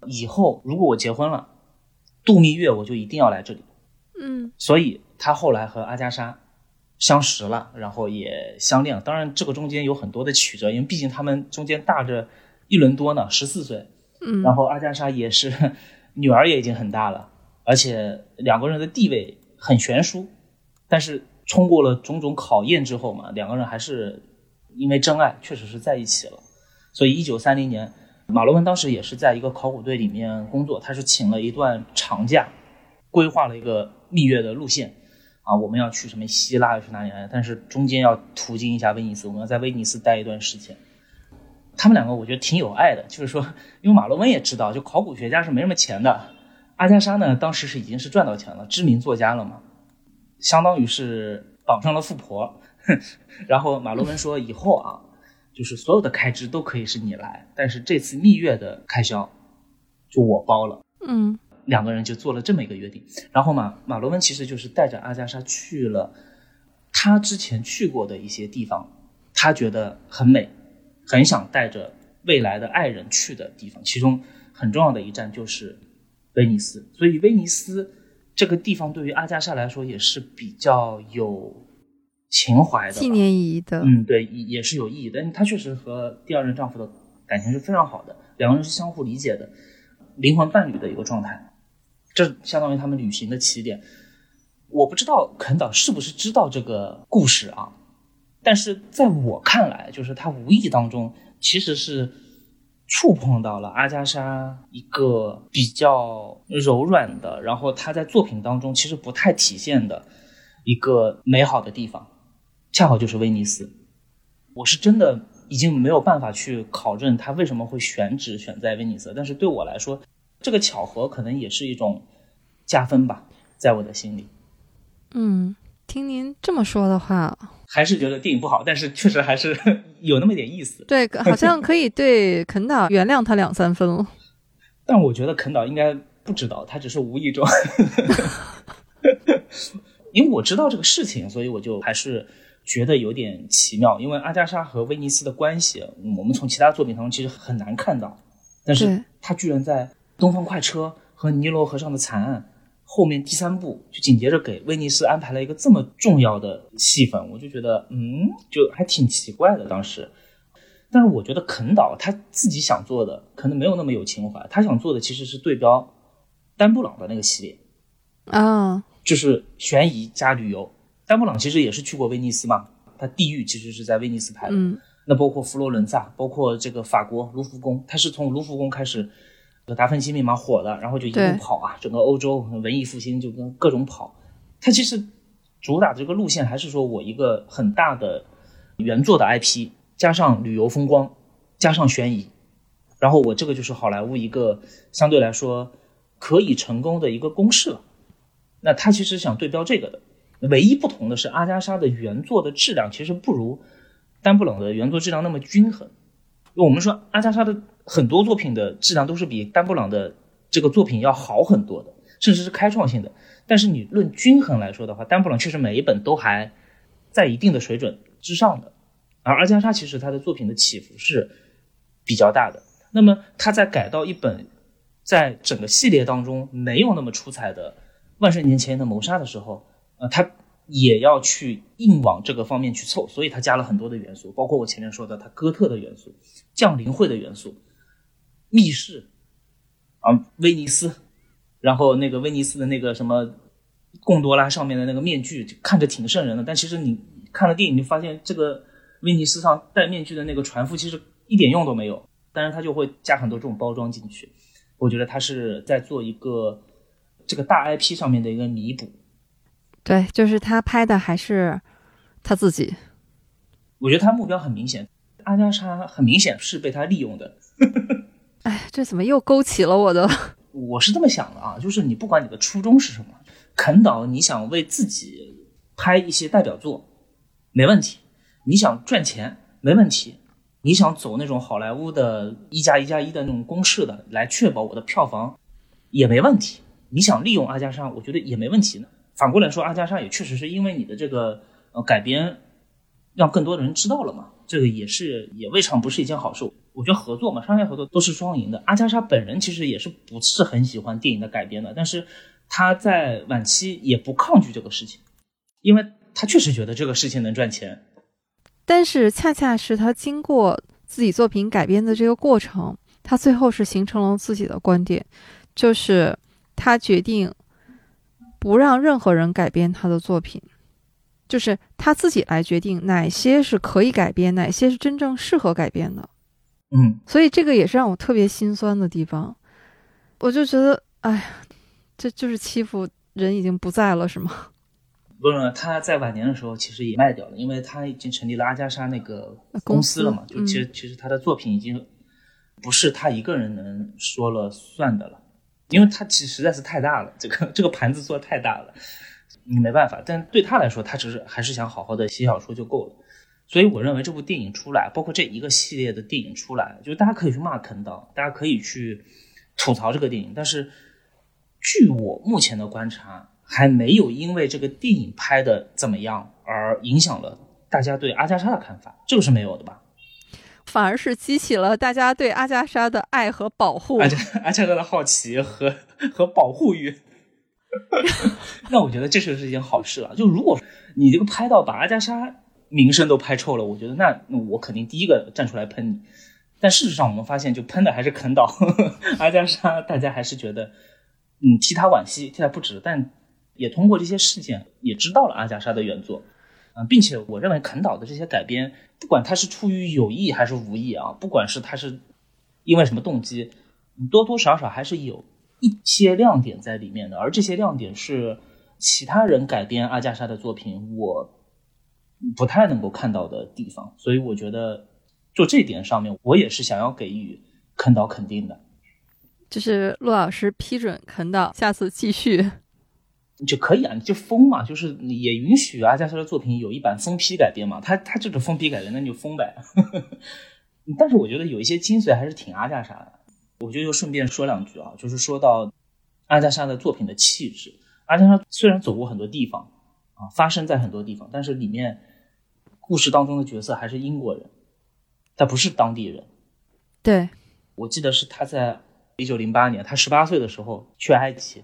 以后如果我结婚了，度蜜月我就一定要来这里。”嗯，所以他后来和阿加莎相识了，然后也相恋了。当然，这个中间有很多的曲折，因为毕竟他们中间大着一轮多呢，十四岁。嗯，然后阿加莎也是 女儿也已经很大了，而且两个人的地位很悬殊。但是冲过了种种考验之后嘛，两个人还是因为真爱，确实是在一起了。所以一九三零年，马罗文当时也是在一个考古队里面工作，他是请了一段长假，规划了一个蜜月的路线。啊，我们要去什么希腊，要去哪里？但是中间要途经一下威尼斯，我们要在威尼斯待一段时间。他们两个我觉得挺有爱的，就是说，因为马罗文也知道，就考古学家是没什么钱的。阿加莎呢，当时是已经是赚到钱了，知名作家了嘛，相当于是绑上了富婆。然后马罗文说，以后啊，就是所有的开支都可以是你来，但是这次蜜月的开销就我包了。嗯，两个人就做了这么一个约定。然后马马罗文其实就是带着阿加莎去了他之前去过的一些地方，他觉得很美。很想带着未来的爱人去的地方，其中很重要的一站就是威尼斯。所以威尼斯这个地方对于阿加莎来说也是比较有情怀的，纪念意义的。嗯，对，也是有意义的。她确实和第二任丈夫的感情是非常好的，两个人是相互理解的，灵魂伴侣的一个状态。这相当于他们旅行的起点。我不知道肯导是不是知道这个故事啊？但是在我看来，就是他无意当中其实是触碰到了阿加莎一个比较柔软的，然后他在作品当中其实不太体现的一个美好的地方，恰好就是威尼斯。我是真的已经没有办法去考证他为什么会选址选在威尼斯，但是对我来说，这个巧合可能也是一种加分吧，在我的心里。嗯，听您这么说的话。还是觉得电影不好，但是确实还是有那么点意思。对，好像可以对肯导原谅他两三分了。但我觉得肯导应该不知道，他只是无意中。因为我知道这个事情，所以我就还是觉得有点奇妙。因为阿加莎和威尼斯的关系，我们从其他作品当中其实很难看到，但是他居然在《东方快车》和《尼罗河上的惨案》。后面第三部就紧接着给威尼斯安排了一个这么重要的戏份，我就觉得，嗯，就还挺奇怪的当时。但是我觉得肯导他自己想做的可能没有那么有情怀，他想做的其实是对标丹布朗的那个系列啊，就是悬疑加旅游。丹布朗其实也是去过威尼斯嘛，他《地狱》其实是在威尼斯拍的。嗯，那包括佛罗伦萨，包括这个法国卢浮宫，他是从卢浮宫开始。达芬奇密码火了，然后就一路跑啊，整个欧洲文艺复兴就跟各种跑。他其实主打这个路线还是说我一个很大的原作的 IP，加上旅游风光，加上悬疑，然后我这个就是好莱坞一个相对来说可以成功的一个公式了。那他其实想对标这个的，唯一不同的是阿加莎的原作的质量其实不如丹布朗的原作质量那么均衡。我们说阿加莎的。很多作品的质量都是比丹布朗的这个作品要好很多的，甚至是开创性的。但是你论均衡来说的话，丹布朗确实每一本都还在一定的水准之上的，而阿加莎其实他的作品的起伏是比较大的。那么他在改到一本在整个系列当中没有那么出彩的《万圣节前的谋杀》的时候，呃，他也要去硬往这个方面去凑，所以他加了很多的元素，包括我前面说的他哥特的元素、降临会的元素。密室，啊，威尼斯，然后那个威尼斯的那个什么贡多拉上面的那个面具，看着挺瘆人的。但其实你看了电影，就发现这个威尼斯上戴面具的那个船夫其实一点用都没有。但是他就会加很多这种包装进去。我觉得他是在做一个这个大 IP 上面的一个弥补。对，就是他拍的还是他自己。我觉得他目标很明显，阿加莎很明显是被他利用的。哎，这怎么又勾起了我的？我是这么想的啊，就是你不管你的初衷是什么，肯导你想为自己拍一些代表作，没问题；你想赚钱，没问题；你想走那种好莱坞的一加一加一的那种公式的来确保我的票房，也没问题。你想利用阿加莎，我觉得也没问题呢。反过来说，阿加莎也确实是因为你的这个呃改编，让更多的人知道了嘛，这个也是也未尝不是一件好事。我觉得合作嘛，商业合作都是双赢的。阿加莎本人其实也是不是很喜欢电影的改编的，但是他在晚期也不抗拒这个事情，因为他确实觉得这个事情能赚钱。但是恰恰是他经过自己作品改编的这个过程，他最后是形成了自己的观点，就是他决定不让任何人改编他的作品，就是他自己来决定哪些是可以改编，哪些是真正适合改编的。嗯，所以这个也是让我特别心酸的地方，我就觉得，哎呀，这就是欺负人已经不在了，是吗？不是，他在晚年的时候其实也卖掉了，因为他已经成立了阿加莎那个公司了嘛。就其实其实他的作品已经不是他一个人能说了算的了，因为他其实在是太大了，这个 这个盘子做的太大了，你没办法。但对他来说，他只是还是想好好的写小说就够了。所以我认为这部电影出来，包括这一个系列的电影出来，就大家可以去骂坑道，大家可以去吐槽这个电影。但是，据我目前的观察，还没有因为这个电影拍的怎么样而影响了大家对阿加莎的看法，这个是没有的吧？反而是激起了大家对阿加莎的爱和保护，阿加阿加莎的好奇和 和保护欲。那我觉得这是是一件好事了。就如果你这个拍到把阿加莎。名声都拍臭了，我觉得那我肯定第一个站出来喷你。但事实上，我们发现就喷的还是坑导 阿加莎，大家还是觉得嗯替他惋惜，替他不值。但也通过这些事件也知道了阿加莎的原作，嗯，并且我认为肯导的这些改编，不管他是出于有意还是无意啊，不管是他是因为什么动机，多多少少还是有一些亮点在里面的。而这些亮点是其他人改编阿加莎的作品，我。不太能够看到的地方，所以我觉得就这点上面，我也是想要给予肯导肯定的。就是陆老师批准肯导下次继续就可以啊，你就封嘛，就是也允许阿加莎的作品有一版封批改编嘛，他他这种封批改编那就封呗。但是我觉得有一些精髓还是挺阿加莎的。我就又顺便说两句啊，就是说到阿加莎的作品的气质，阿加莎虽然走过很多地方啊，发生在很多地方，但是里面。故事当中的角色还是英国人，他不是当地人。对，我记得是他在一九零八年，他十八岁的时候去埃及，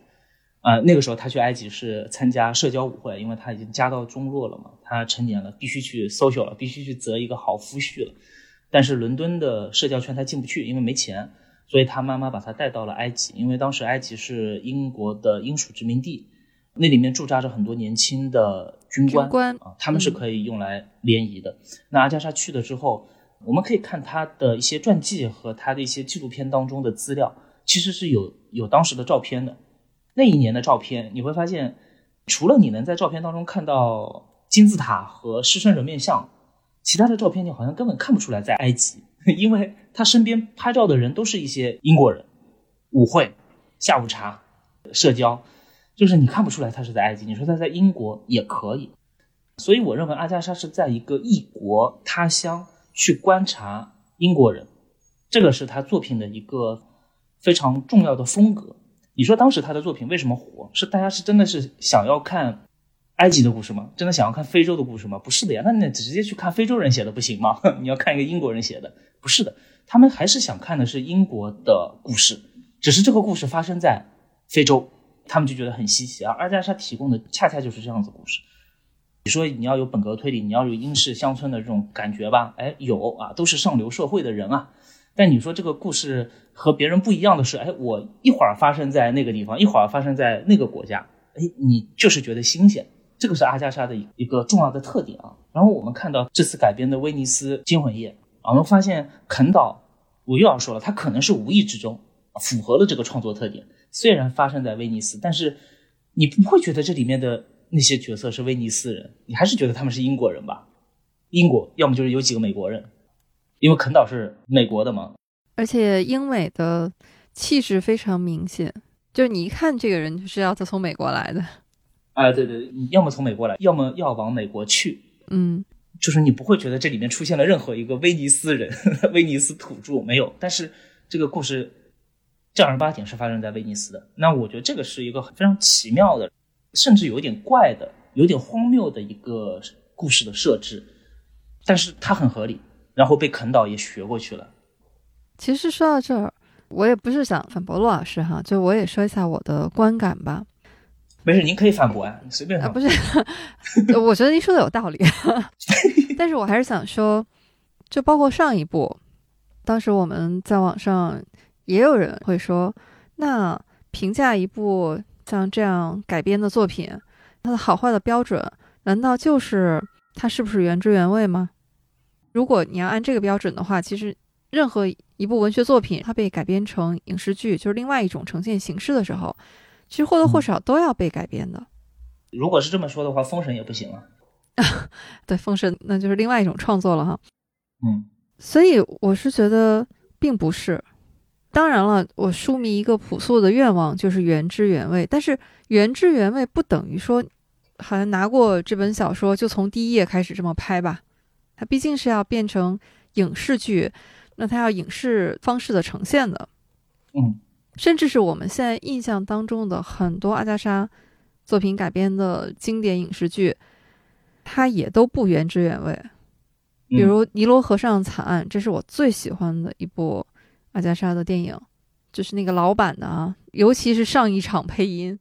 啊，那个时候他去埃及是参加社交舞会，因为他已经家道中落了嘛，他成年了，必须去 social 了，必须去择一个好夫婿了。但是伦敦的社交圈他进不去，因为没钱，所以他妈妈把他带到了埃及，因为当时埃及是英国的英属殖民地。那里面驻扎着很多年轻的军官啊，他们是可以用来联谊的。那阿加莎去了之后，我们可以看他的一些传记和他的一些纪录片当中的资料，其实是有有当时的照片的。那一年的照片，你会发现，除了你能在照片当中看到金字塔和狮身人面像，其他的照片你好像根本看不出来在埃及，因为他身边拍照的人都是一些英国人，舞会、下午茶、社交。就是你看不出来他是在埃及，你说他在英国也可以，所以我认为阿加莎是在一个异国他乡去观察英国人，这个是他作品的一个非常重要的风格。你说当时他的作品为什么火？是大家是真的是想要看埃及的故事吗？真的想要看非洲的故事吗？不是的呀，那你直接去看非洲人写的不行吗？你要看一个英国人写的，不是的，他们还是想看的是英国的故事，只是这个故事发生在非洲。他们就觉得很稀奇，而阿加莎提供的恰恰就是这样子故事。你说你要有本格推理，你要有英式乡村的这种感觉吧？哎，有啊，都是上流社会的人啊。但你说这个故事和别人不一样的是，哎，我一会儿发生在那个地方，一会儿发生在那个国家，哎，你就是觉得新鲜。这个是阿加莎的一个重要的特点啊。然后我们看到这次改编的《威尼斯惊魂夜》，我们发现肯岛，我又要说了，他可能是无意之中符合了这个创作特点。虽然发生在威尼斯，但是你不会觉得这里面的那些角色是威尼斯人，你还是觉得他们是英国人吧？英国要么就是有几个美国人，因为肯岛是美国的嘛。而且英美的气质非常明显，就是你一看这个人就知道他从美国来的。啊，对对，要么从美国来，要么要往美国去。嗯，就是你不会觉得这里面出现了任何一个威尼斯人、威尼斯土著没有，但是这个故事。正儿八经是发生在威尼斯的，那我觉得这个是一个非常奇妙的，甚至有点怪的、有点荒谬的一个故事的设置，但是它很合理，然后被啃倒也学过去了。其实说到这儿，我也不是想反驳陆老师哈，就我也说一下我的观感吧。没事，您可以反驳啊，随便啊，不是，我觉得您说的有道理，但是我还是想说，就包括上一部，当时我们在网上也有人会说，那评价一部像这样改编的作品，它的好坏的标准，难道就是它是不是原汁原味吗？如果你要按这个标准的话，其实任何一部文学作品，它被改编成影视剧，就是另外一种呈现形式的时候。其实或多或少都要被改编的。如果是这么说的话，封神也不行啊。对，封神那就是另外一种创作了哈。嗯，所以我是觉得并不是。当然了，我书迷一个朴素的愿望就是原汁原味，但是原汁原味不等于说好像拿过这本小说就从第一页开始这么拍吧。它毕竟是要变成影视剧，那它要影视方式的呈现的。嗯。甚至是我们现在印象当中的很多阿加莎作品改编的经典影视剧，它也都不原汁原味。比如《尼罗河上惨案》，这是我最喜欢的一部阿加莎的电影，就是那个老版的啊，尤其是上一场配音，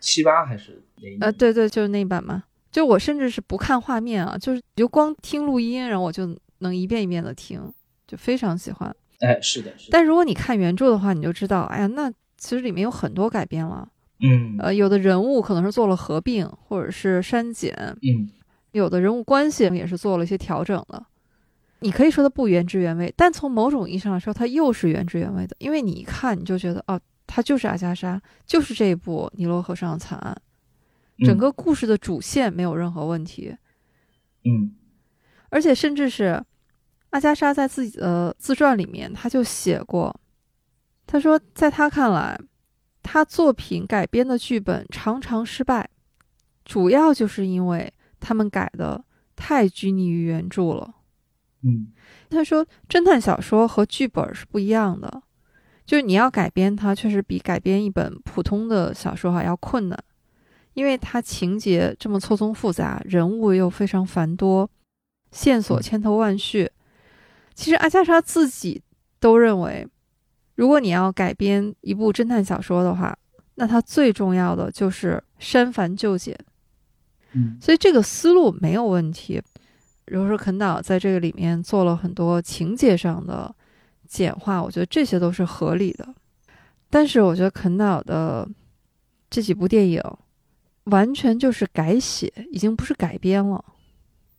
七八还是哪？呃，对对，就是那版嘛。就我甚至是不看画面啊，就是就光听录音，然后我就能一遍一遍的听，就非常喜欢。哎，是的，是的。但如果你看原著的话，你就知道，哎呀，那其实里面有很多改编了。嗯，呃，有的人物可能是做了合并或者是删减。嗯，有的人物关系也是做了一些调整的。你可以说它不原汁原味，但从某种意义上来说，它又是原汁原味的，因为你一看你就觉得，哦，它就是阿加莎，就是这一部《尼罗河上的惨案》，整个故事的主线没有任何问题。嗯，而且甚至是。阿加莎在自己的自传里面，他就写过，他说，在他看来，他作品改编的剧本常常失败，主要就是因为他们改的太拘泥于原著了。嗯，他说，侦探小说和剧本是不一样的，就是你要改编它，确实比改编一本普通的小说还要困难，因为它情节这么错综复杂，人物又非常繁多，线索千头万绪。其实阿加莎自己都认为，如果你要改编一部侦探小说的话，那它最重要的就是删繁就简。嗯，所以这个思路没有问题。比如说肯导在这个里面做了很多情节上的简化，我觉得这些都是合理的。但是我觉得肯导的这几部电影完全就是改写，已经不是改编了。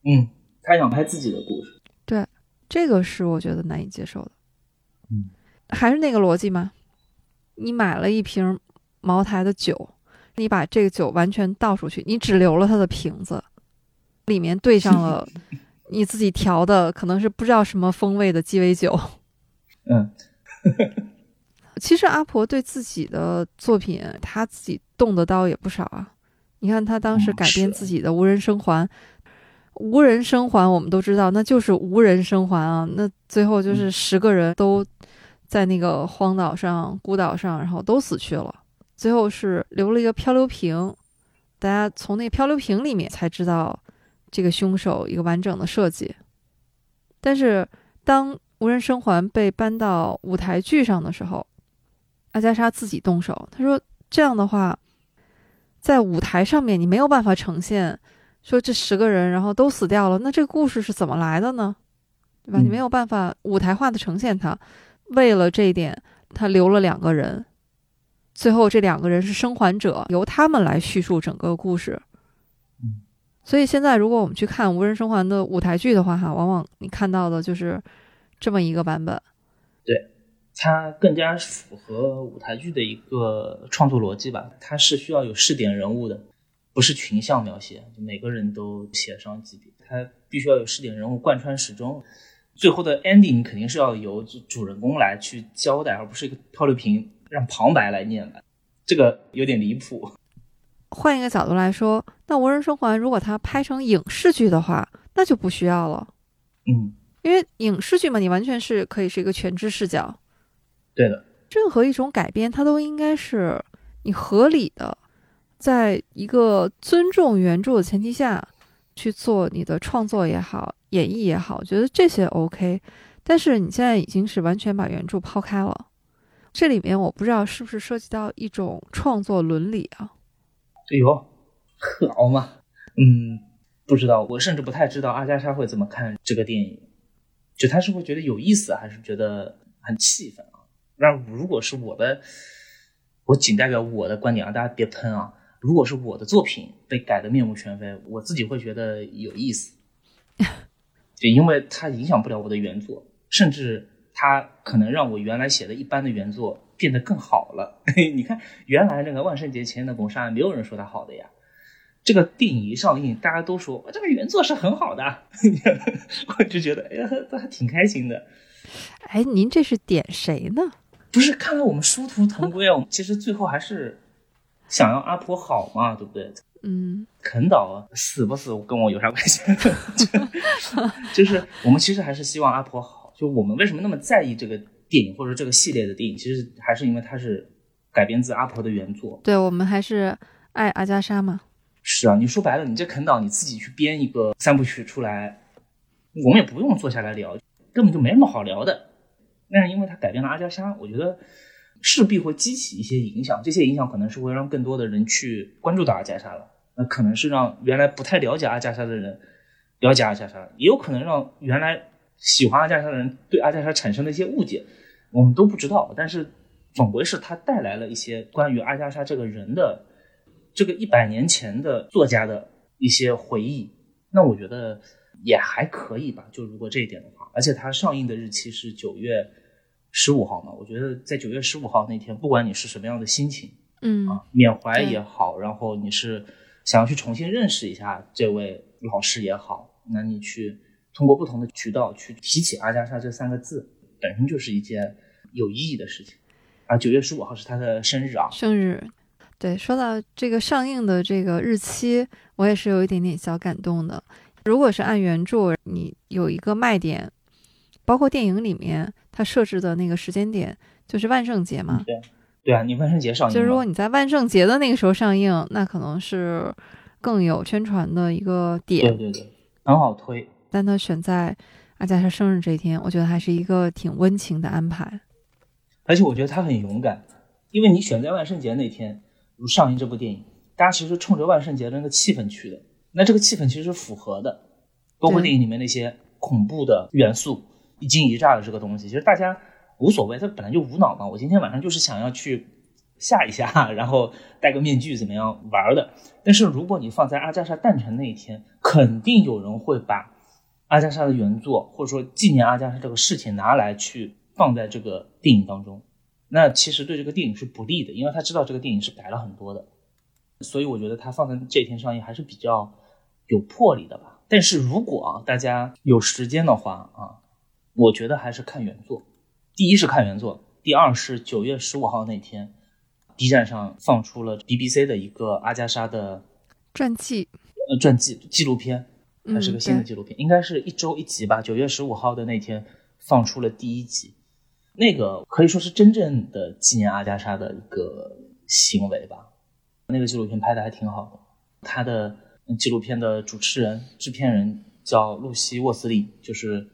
嗯，他想拍自己的故事。对。这个是我觉得难以接受的，嗯，还是那个逻辑吗？你买了一瓶茅台的酒，你把这个酒完全倒出去，你只留了它的瓶子，里面兑上了 你自己调的，可能是不知道什么风味的鸡尾酒。嗯，其实阿婆对自己的作品，他自己动的刀也不少啊。你看他当时改编自己的《无人生还》。无人生还，我们都知道，那就是无人生还啊。那最后就是十个人都在那个荒岛上、孤岛上，然后都死去了。最后是留了一个漂流瓶，大家从那漂流瓶里面才知道这个凶手一个完整的设计。但是当无人生还被搬到舞台剧上的时候，阿加莎自己动手，她说：“这样的话，在舞台上面你没有办法呈现。”说这十个人，然后都死掉了，那这个故事是怎么来的呢？对吧？你没有办法舞台化的呈现它。为了这一点，他留了两个人，最后这两个人是生还者，由他们来叙述整个故事。所以现在如果我们去看《无人生还》的舞台剧的话，哈，往往你看到的就是这么一个版本。对，它更加符合舞台剧的一个创作逻辑吧。它是需要有试点人物的。不是群像描写，就每个人都写上几笔，它必须要有试点人物贯穿始终，最后的 ending 肯定是要由主人公来去交代，而不是一个漂流瓶让旁白来念的，这个有点离谱。换一个角度来说，那《无人生还》如果它拍成影视剧的话，那就不需要了。嗯，因为影视剧嘛，你完全是可以是一个全知视角。对的，任何一种改编，它都应该是你合理的。在一个尊重原著的前提下去做你的创作也好，演绎也好，我觉得这些 OK。但是你现在已经是完全把原著抛开了，这里面我不知道是不是涉及到一种创作伦理啊？哎呦，好嘛，嗯，不知道，我甚至不太知道阿加莎会怎么看这个电影，就他是会觉得有意思，还是觉得很气愤但？如果是我的，我仅代表我的观点啊，大家别喷啊。如果是我的作品被改的面目全非，我自己会觉得有意思，就因为它影响不了我的原作。甚至它可能让我原来写的一般的原作变得更好了。你看，原来那个万圣节前的谋杀案，没有人说它好的呀。这个电影一上映，大家都说这个原作是很好的，我就觉得哎呀，这还挺开心的。哎，您这是点谁呢？不是，看来我们殊途同归啊。我们其实最后还是想要阿婆好嘛，对不对？嗯，肯导死不死跟我有啥关系？就是我们其实还是希望阿婆好。就我们为什么那么在意这个电影或者这个系列的电影？其实还是因为它是改编自阿婆的原作。对，我们还是爱阿加莎嘛。是啊，你说白了，你这肯导你自己去编一个三部曲出来，我们也不用坐下来聊，根本就没什么好聊的。但是因为它改变了阿加莎，我觉得势必会激起一些影响。这些影响可能是会让更多的人去关注到阿加莎了。那可能是让原来不太了解阿加莎的人了解阿加莎，也有可能让原来。喜欢阿加莎的人对阿加莎产生了一些误解，我们都不知道。但是总归是他带来了一些关于阿加莎这个人的这个一百年前的作家的一些回忆。那我觉得也还可以吧。就如果这一点的话，而且它上映的日期是九月十五号嘛，我觉得在九月十五号那天，不管你是什么样的心情，嗯啊，缅怀也好，然后你是想要去重新认识一下这位老师也好，那你去。通过不同的渠道去提起阿加莎这三个字，本身就是一件有意义的事情。啊，九月十五号是他的生日啊！生日，对，说到这个上映的这个日期，我也是有一点点小感动的。如果是按原著，你有一个卖点，包括电影里面它设置的那个时间点，就是万圣节嘛。对，对啊，你万圣节上映，就是如果你在万圣节的那个时候上映，那可能是更有宣传的一个点。对对对，很好推。但他选在阿加莎生日这一天，我觉得还是一个挺温情的安排。而且我觉得他很勇敢，因为你选在万圣节那天如上映这部电影，大家其实冲着万圣节的那个气氛去的，那这个气氛其实是符合的。包括电影里面那些恐怖的元素、一惊一乍的这个东西，其实大家无所谓，他本来就无脑嘛。我今天晚上就是想要去吓一吓，然后戴个面具怎么样玩的。但是如果你放在阿加莎诞辰那一天，肯定有人会把。阿加莎的原作，或者说纪念阿加莎这个事情拿来去放在这个电影当中，那其实对这个电影是不利的，因为他知道这个电影是改了很多的，所以我觉得他放在这天上映还是比较有魄力的吧。但是如果啊大家有时间的话啊，我觉得还是看原作。第一是看原作，第二是九月十五号那天，B 站上放出了 BBC 的一个阿加莎的传记，呃，传记纪录片。它是个新的纪录片，应该是一周一集吧。九月十五号的那天放出了第一集，那个可以说是真正的纪念阿加莎的一个行为吧。那个纪录片拍的还挺好的。他的纪录片的主持人、制片人叫露西·沃斯利，就是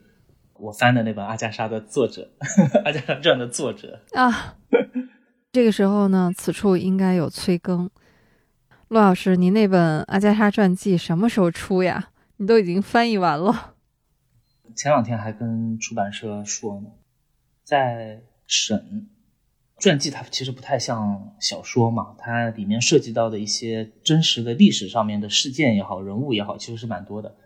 我翻的那本《阿加莎》的作者，《阿加莎传》的作者啊。这个时候呢，此处应该有催更。陆老师，您那本《阿加莎传记》什么时候出呀？你都已经翻译完了，前两天还跟出版社说呢，在审传记，它其实不太像小说嘛，它里面涉及到的一些真实的历史上面的事件也好，人物也好，其实是蛮多的，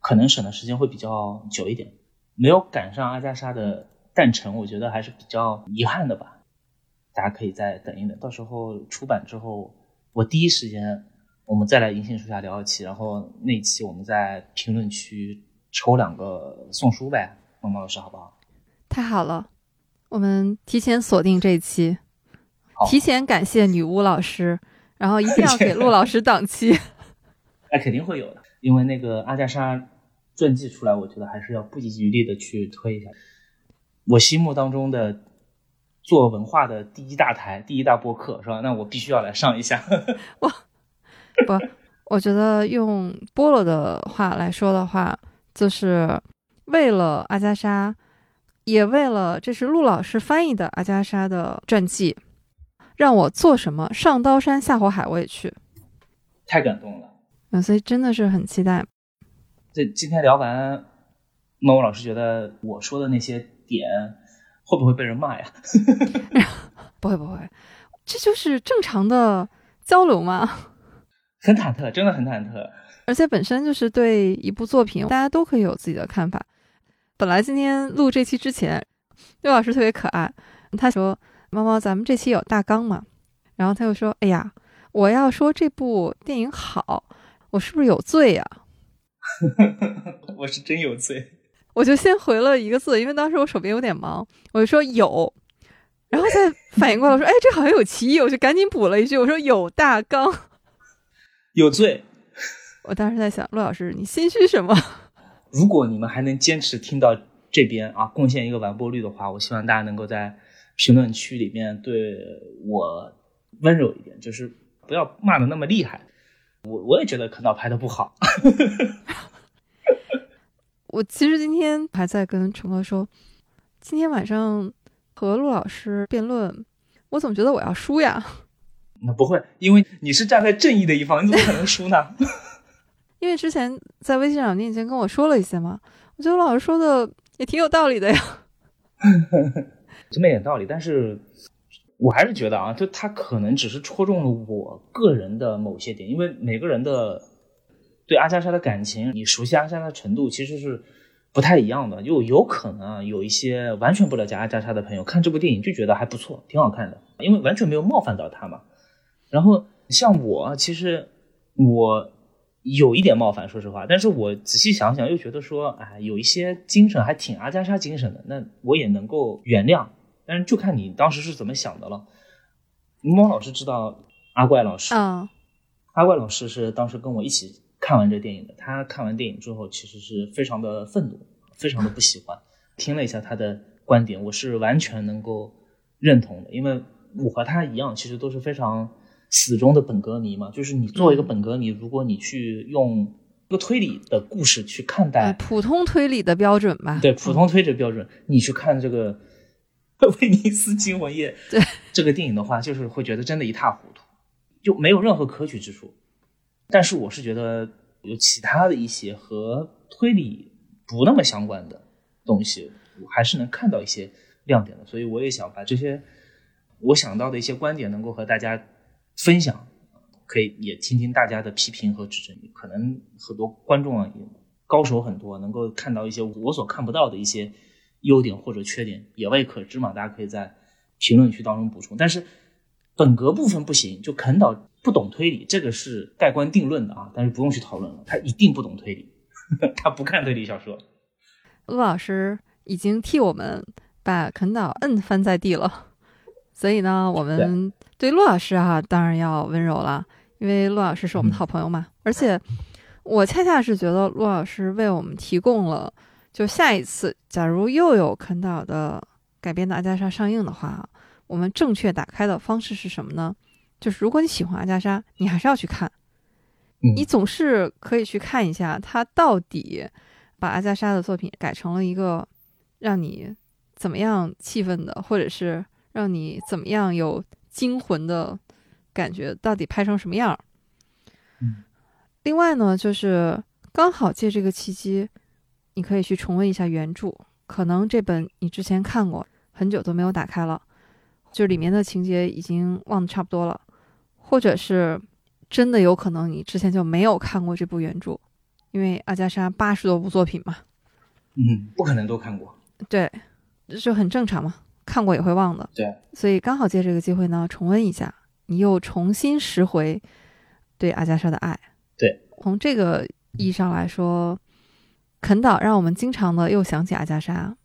可能审的时间会比较久一点，没有赶上阿加莎的诞辰，我觉得还是比较遗憾的吧。大家可以再等一等，到时候出版之后，我第一时间。我们再来银杏树下聊一期，然后那期我们在评论区抽两个送书呗，萌萌老师好不好？太好了，我们提前锁定这一期，提前感谢女巫老师，然后一定要给陆老师档期。哎，肯定会有的，因为那个阿加莎传记出来，我觉得还是要不遗余力的去推一下。我心目当中的做文化的第一大台、第一大播客是吧？那我必须要来上一下。我！不，我觉得用菠萝的话来说的话，就是为了阿加莎，也为了这是陆老师翻译的阿加莎的传记，让我做什么上刀山下火海我也去，太感动了。嗯，所以真的是很期待。这今天聊完，猫猫老师觉得我说的那些点会不会被人骂呀？不会不会，这就是正常的交流嘛。很忐忑，真的很忐忑。而且本身就是对一部作品，大家都可以有自己的看法。本来今天录这期之前，刘老师特别可爱，他说：“猫猫，咱们这期有大纲嘛？”然后他又说：“哎呀，我要说这部电影好，我是不是有罪呀？” 我是真有罪。我就先回了一个字，因为当时我手边有点忙，我就说有，然后再反应过来说：“哎，这好像有歧义。”我就赶紧补了一句：“我说有大纲。”有罪！我当时在想，陆老师，你心虚什么？如果你们还能坚持听到这边啊，贡献一个完播率的话，我希望大家能够在评论区里面对我温柔一点，就是不要骂的那么厉害。我我也觉得可导拍的不好。我其实今天还在跟陈哥说，今天晚上和陆老师辩论，我总觉得我要输呀。那不会，因为你是站在正义的一方，你怎么可能输呢？因为之前在微信上你已经跟我说了一些嘛，我觉得老师说的也挺有道理的呀。这么点道理，但是我还是觉得啊，就他可能只是戳中了我个人的某些点，因为每个人的对阿加莎的感情，你熟悉阿加莎的程度其实是不太一样的，就有可能啊，有一些完全不了解阿加莎的朋友看这部电影就觉得还不错，挺好看的，因为完全没有冒犯到他嘛。然后像我，其实我有一点冒犯，说实话。但是我仔细想想，又觉得说，哎，有一些精神还挺阿加莎精神的，那我也能够原谅。但是就看你当时是怎么想的了。猫老师知道阿怪老师啊，阿怪老师是当时跟我一起看完这电影的。他看完电影之后，其实是非常的愤怒，非常的不喜欢。听了一下他的观点，我是完全能够认同的，因为我和他一样，其实都是非常。死忠的本格迷嘛，就是你作为一个本格迷，如果你去用一个推理的故事去看待普通推理的标准吧，对普通推理标准，你去看这个《威尼斯惊魂夜》对这个电影的话，就是会觉得真的一塌糊涂，就没有任何可取之处。但是我是觉得有其他的一些和推理不那么相关的东西，我还是能看到一些亮点的。所以我也想把这些我想到的一些观点，能够和大家。分享，可以也听听大家的批评和指正。可能很多观众啊，高手很多，能够看到一些我所看不到的一些优点或者缺点，也未可知嘛。大家可以在评论区当中补充。但是本格部分不行，就肯导不懂推理，这个是盖棺定论的啊。但是不用去讨论了，他一定不懂推理，他不看推理小说。陆老师已经替我们把肯导摁翻在地了，所以呢，我们。对陆老师啊，当然要温柔了，因为陆老师是我们的好朋友嘛。而且，我恰恰是觉得陆老师为我们提供了，就下一次假如又有肯导的改编的阿加莎上映的话，我们正确打开的方式是什么呢？就是如果你喜欢阿加莎，你还是要去看，你总是可以去看一下他到底把阿加莎的作品改成了一个让你怎么样气愤的，或者是让你怎么样有。惊魂的感觉到底拍成什么样？嗯，另外呢，就是刚好借这个契机，你可以去重温一下原著。可能这本你之前看过，很久都没有打开了，就里面的情节已经忘得差不多了，或者是真的有可能你之前就没有看过这部原著，因为阿加莎八十多部作品嘛。嗯，不可能都看过。对，这就很正常嘛。看过也会忘的，对，所以刚好借这个机会呢，重温一下，你又重新拾回对阿加莎的爱。对，从这个意义上来说，肯导让我们经常的又想起阿加莎，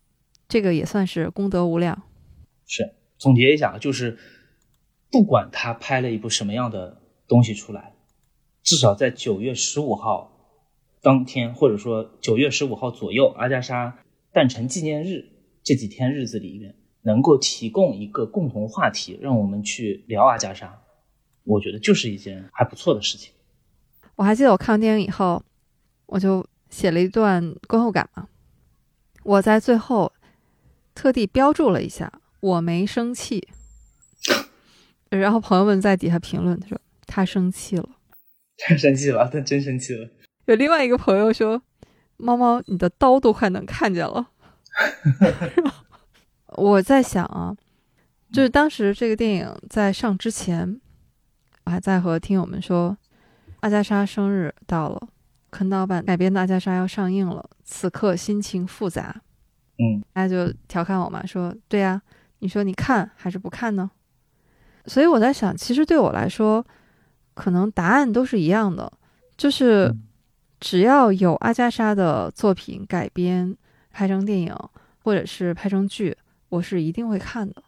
这个也算是功德无量。是，总结一下，就是不管他拍了一部什么样的东西出来，至少在九月十五号当天，或者说九月十五号左右，阿加莎诞辰纪念日这几天日子里面。能够提供一个共同话题，让我们去聊阿加莎，我觉得就是一件还不错的事情。我还记得我看完电影以后，我就写了一段观后感嘛。我在最后特地标注了一下，我没生气。然后朋友们在底下评论，他说他生气了，太生气了，他真生气了。有另外一个朋友说，猫猫，你的刀都快能看见了。我在想啊，就是当时这个电影在上之前，我还在和听友们说，阿加莎生日到了，肯岛版改编的阿加莎要上映了，此刻心情复杂。嗯，大家就调侃我嘛，说对呀，你说你看还是不看呢？所以我在想，其实对我来说，可能答案都是一样的，就是只要有阿加莎的作品改编拍成电影，或者是拍成剧，我是一定会看的。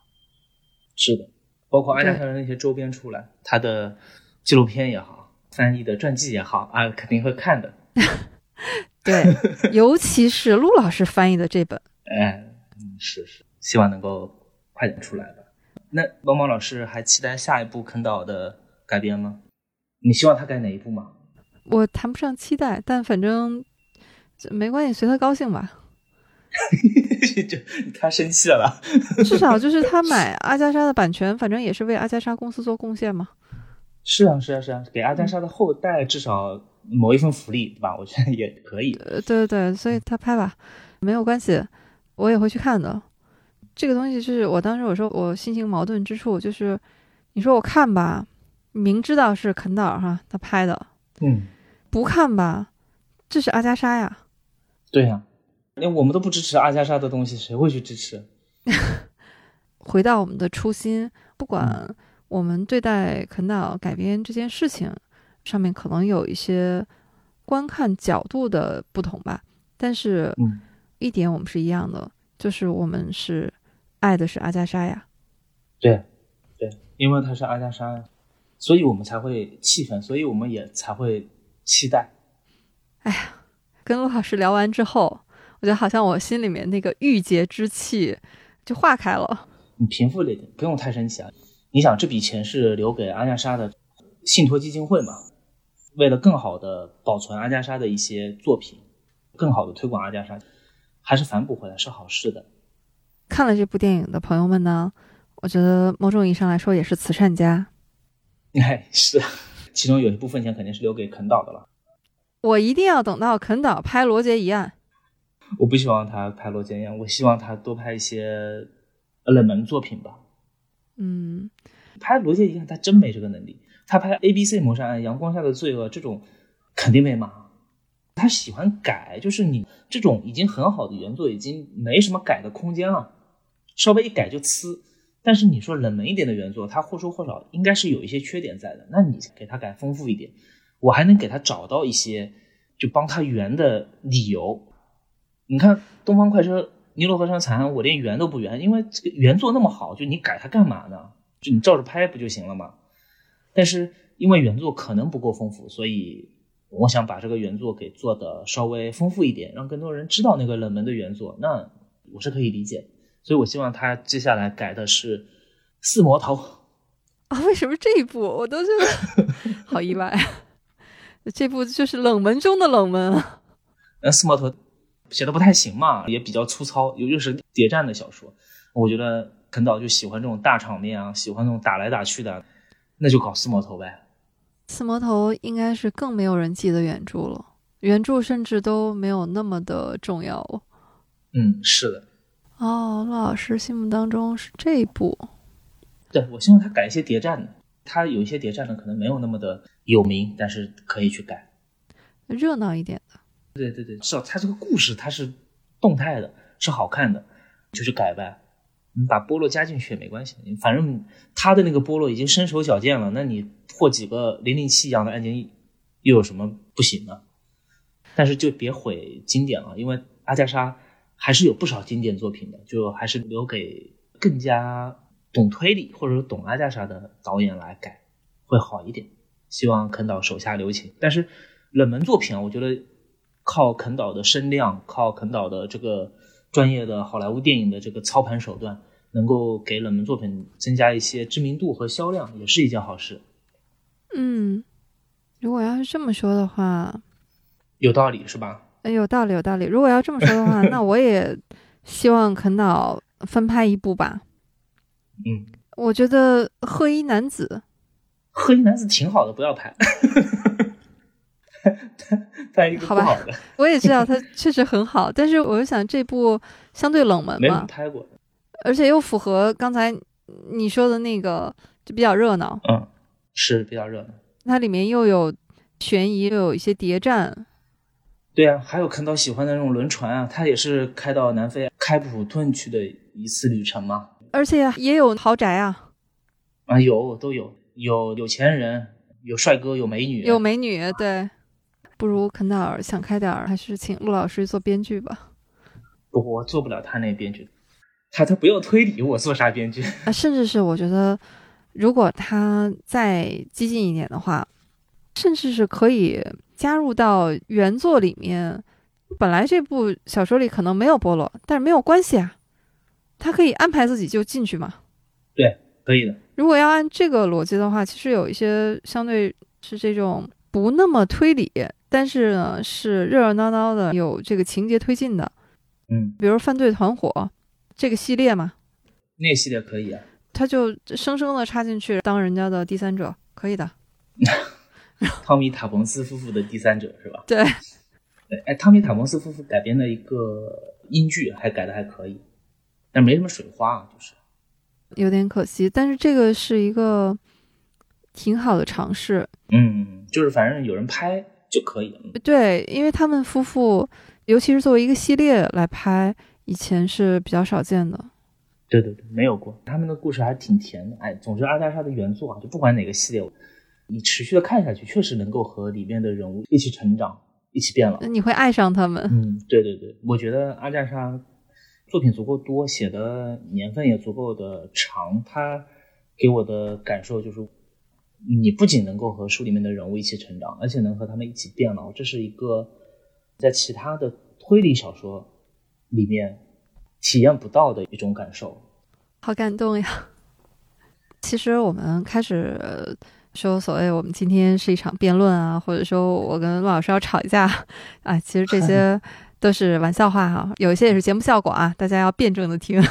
是的，包括阿加莎的那些周边出来，他的纪录片也好，翻译的传记也好，啊，肯定会看的。对，尤其是陆老师翻译的这本。哎，嗯，是是，希望能够快点出来吧。那猫猫老师还期待下一部肯岛的改编吗？你希望他改哪一部吗？我谈不上期待，但反正没关系，随他高兴吧。就他生气了，至少就是他买阿加莎的版权，反正也是为阿加莎公司做贡献嘛。是啊，是啊，是啊，给阿加莎的后代至少谋一份福利，对吧？我觉得也可以。呃，对对对，所以他拍吧，没有关系。我也会去看的，这个东西就是我当时我说我心情矛盾之处就是，你说我看吧，明知道是肯导哈他拍的，嗯，不看吧，这是阿加莎呀，对呀，连我们都不支持阿加莎的东西，谁会去支持？回到我们的初心，不管我们对待肯岛改编这件事情上面可能有一些观看角度的不同吧，但是嗯。一点我们是一样的，就是我们是爱的是阿加莎呀。对，对，因为他是阿加莎呀，所以我们才会气愤，所以我们也才会期待。哎呀，跟陆老师聊完之后，我觉得好像我心里面那个郁结之气就化开了。你平复了一点，不用太生气啊。你想，这笔钱是留给阿加莎的信托基金会嘛？为了更好的保存阿加莎的一些作品，更好的推广阿加莎。还是反哺回来是好事的。看了这部电影的朋友们呢，我觉得某种意义上来说也是慈善家。哎，是，其中有一部分钱肯定是留给肯导的了。我一定要等到肯导拍《罗杰一案》。我不希望他拍《罗杰一案》，我希望他多拍一些冷门作品吧。嗯，拍《罗杰一案》他真没这个能力。他拍《A B C 谋杀案》《阳光下的罪恶》这种，肯定被骂。他喜欢改，就是你这种已经很好的原作，已经没什么改的空间了，稍微一改就呲。但是你说冷门一点的原作，它或多或少应该是有一些缺点在的，那你给他改丰富一点，我还能给他找到一些就帮他圆的理由。你看《东方快车》《尼罗河上惨案》，我连圆都不圆，因为这个原作那么好，就你改它干嘛呢？就你照着拍不就行了吗？但是因为原作可能不够丰富，所以。我想把这个原作给做的稍微丰富一点，让更多人知道那个冷门的原作，那我是可以理解。所以我希望他接下来改的是四魔头啊？为什么这一部我都觉得 好意外？这部就是冷门中的冷门啊！那四魔头写的不太行嘛，也比较粗糙，又又是谍战的小说，我觉得肯导就喜欢这种大场面啊，喜欢那种打来打去的，那就搞四魔头呗。四魔头应该是更没有人记得原著了，原著甚至都没有那么的重要了。嗯，是的。哦，陆老师心目当中是这一部。对，我希望他改一些谍战的，他有一些谍战的可能没有那么的有名，但是可以去改，热闹一点的。对对对，至少他这个故事它是动态的，是好看的，就是改呗。你把波洛加进去也没关系，反正他的那个波洛已经身手矫健了，那你。破几个零零七一样的案件，又有什么不行呢？但是就别毁经典了，因为阿加莎还是有不少经典作品的，就还是留给更加懂推理或者说懂阿加莎的导演来改会好一点。希望肯导手下留情。但是冷门作品啊，我觉得靠肯导的声量，靠肯导的这个专业的好莱坞电影的这个操盘手段，能够给冷门作品增加一些知名度和销量，也是一件好事。嗯，如果要是这么说的话，有道理是吧？哎，有道理，有道理。如果要这么说的话，那我也希望肯导翻拍一部吧。嗯，我觉得《贺一男子》，《贺一男子》挺好的，不要拍。拍一个不好的，我也知道它 确实很好，但是我就想这部相对冷门嘛，没人拍过，而且又符合刚才你说的那个，就比较热闹。嗯，是比较热闹。它里面又有悬疑，又有一些谍战。对啊，还有看到喜欢的那种轮船啊，它也是开到南非开普敦去的一次旅程嘛。而且也有豪宅啊，啊有都有，有有钱人，有帅哥，有美女，有美女，对。不如肯导尔想开点儿，还是请陆老师做编剧吧。不，我做不了他那编剧，他他不要推理，我做啥编剧？啊，甚至是我觉得，如果他再激进一点的话，甚至是可以加入到原作里面。本来这部小说里可能没有波罗，但是没有关系啊，他可以安排自己就进去嘛。对，可以的。如果要按这个逻辑的话，其实有一些相对是这种不那么推理。但是呢，是热热闹闹的，有这个情节推进的，嗯，比如《犯罪团伙》这个系列嘛，那个系列可以啊，他就生生的插进去当人家的第三者，可以的。汤米·塔彭斯夫妇的第三者是吧？对，哎，汤米·塔彭斯夫妇改编的一个英剧还改的还可以，但没什么水花啊，就是有点可惜。但是这个是一个挺好的尝试，嗯，就是反正有人拍。就可以了。对，因为他们夫妇，尤其是作为一个系列来拍，以前是比较少见的。对对对，没有过。他们的故事还挺甜的。哎，总之阿加莎的原作啊，就不管哪个系列，你持续的看下去，确实能够和里面的人物一起成长，一起变老。你会爱上他们。嗯，对对对，我觉得阿加莎作品足够多，写的年份也足够的长，他给我的感受就是。你不仅能够和书里面的人物一起成长，而且能和他们一起变老，这是一个在其他的推理小说里面体验不到的一种感受。好感动呀！其实我们开始说所谓我们今天是一场辩论啊，或者说我跟陆老师要吵一架啊，其实这些 都是玩笑话哈，有一些也是节目效果啊，大家要辩证的听。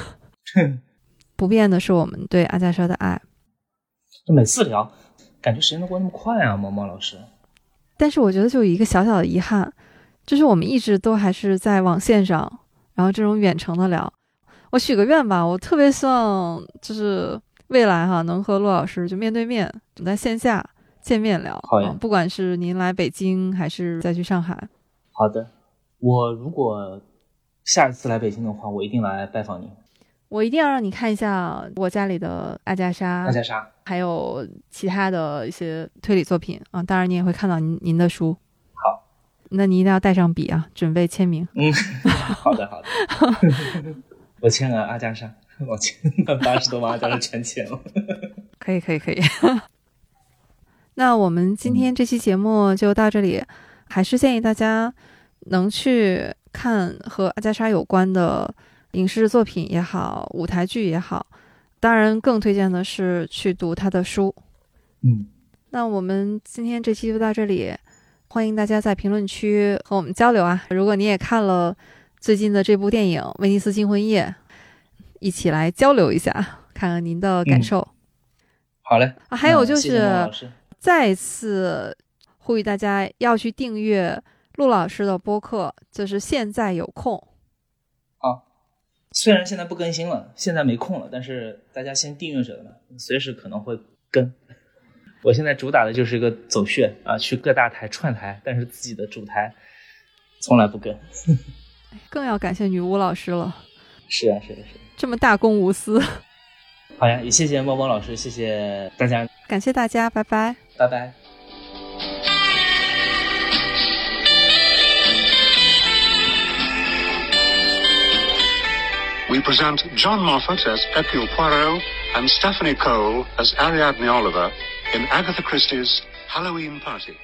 不变的是我们对阿加莎的爱。就每次聊。感觉时间都过那么快啊，毛毛老师。但是我觉得就有一个小小的遗憾，就是我们一直都还是在网线上，然后这种远程的聊。我许个愿吧，我特别希望就是未来哈能和陆老师就面对面，在线下见面聊。好呀，不管是您来北京还是再去上海。好的，我如果下一次来北京的话，我一定来拜访您。我一定要让你看一下我家里的阿加莎，阿加莎，还有其他的一些推理作品啊。当然，你也会看到您您的书。好，那你一定要带上笔啊，准备签名。嗯，好 的好的。我签了阿加莎，我签八十多万阿加莎全签了。可以可以可以。那我们今天这期节目就到这里，还是建议大家能去看和阿加莎有关的。影视作品也好，舞台剧也好，当然更推荐的是去读他的书。嗯，那我们今天这期就到这里，欢迎大家在评论区和我们交流啊！如果你也看了最近的这部电影《威尼斯惊魂夜》，一起来交流一下，看看您的感受。好嘞，啊，还有就是再次呼吁大家要去订阅陆老师的播客，就是现在有空。虽然现在不更新了，现在没空了，但是大家先订阅着呢，随时可能会更。我现在主打的就是一个走穴啊，去各大台串台，但是自己的主台从来不更。更要感谢女巫老师了。是啊，是的，是的，这么大公无私。好呀，也谢谢猫猫老师，谢谢大家，感谢大家，拜拜，拜拜。We present John Moffat as Hercule Poirot and Stephanie Cole as Ariadne Oliver in Agatha Christie's Halloween Party.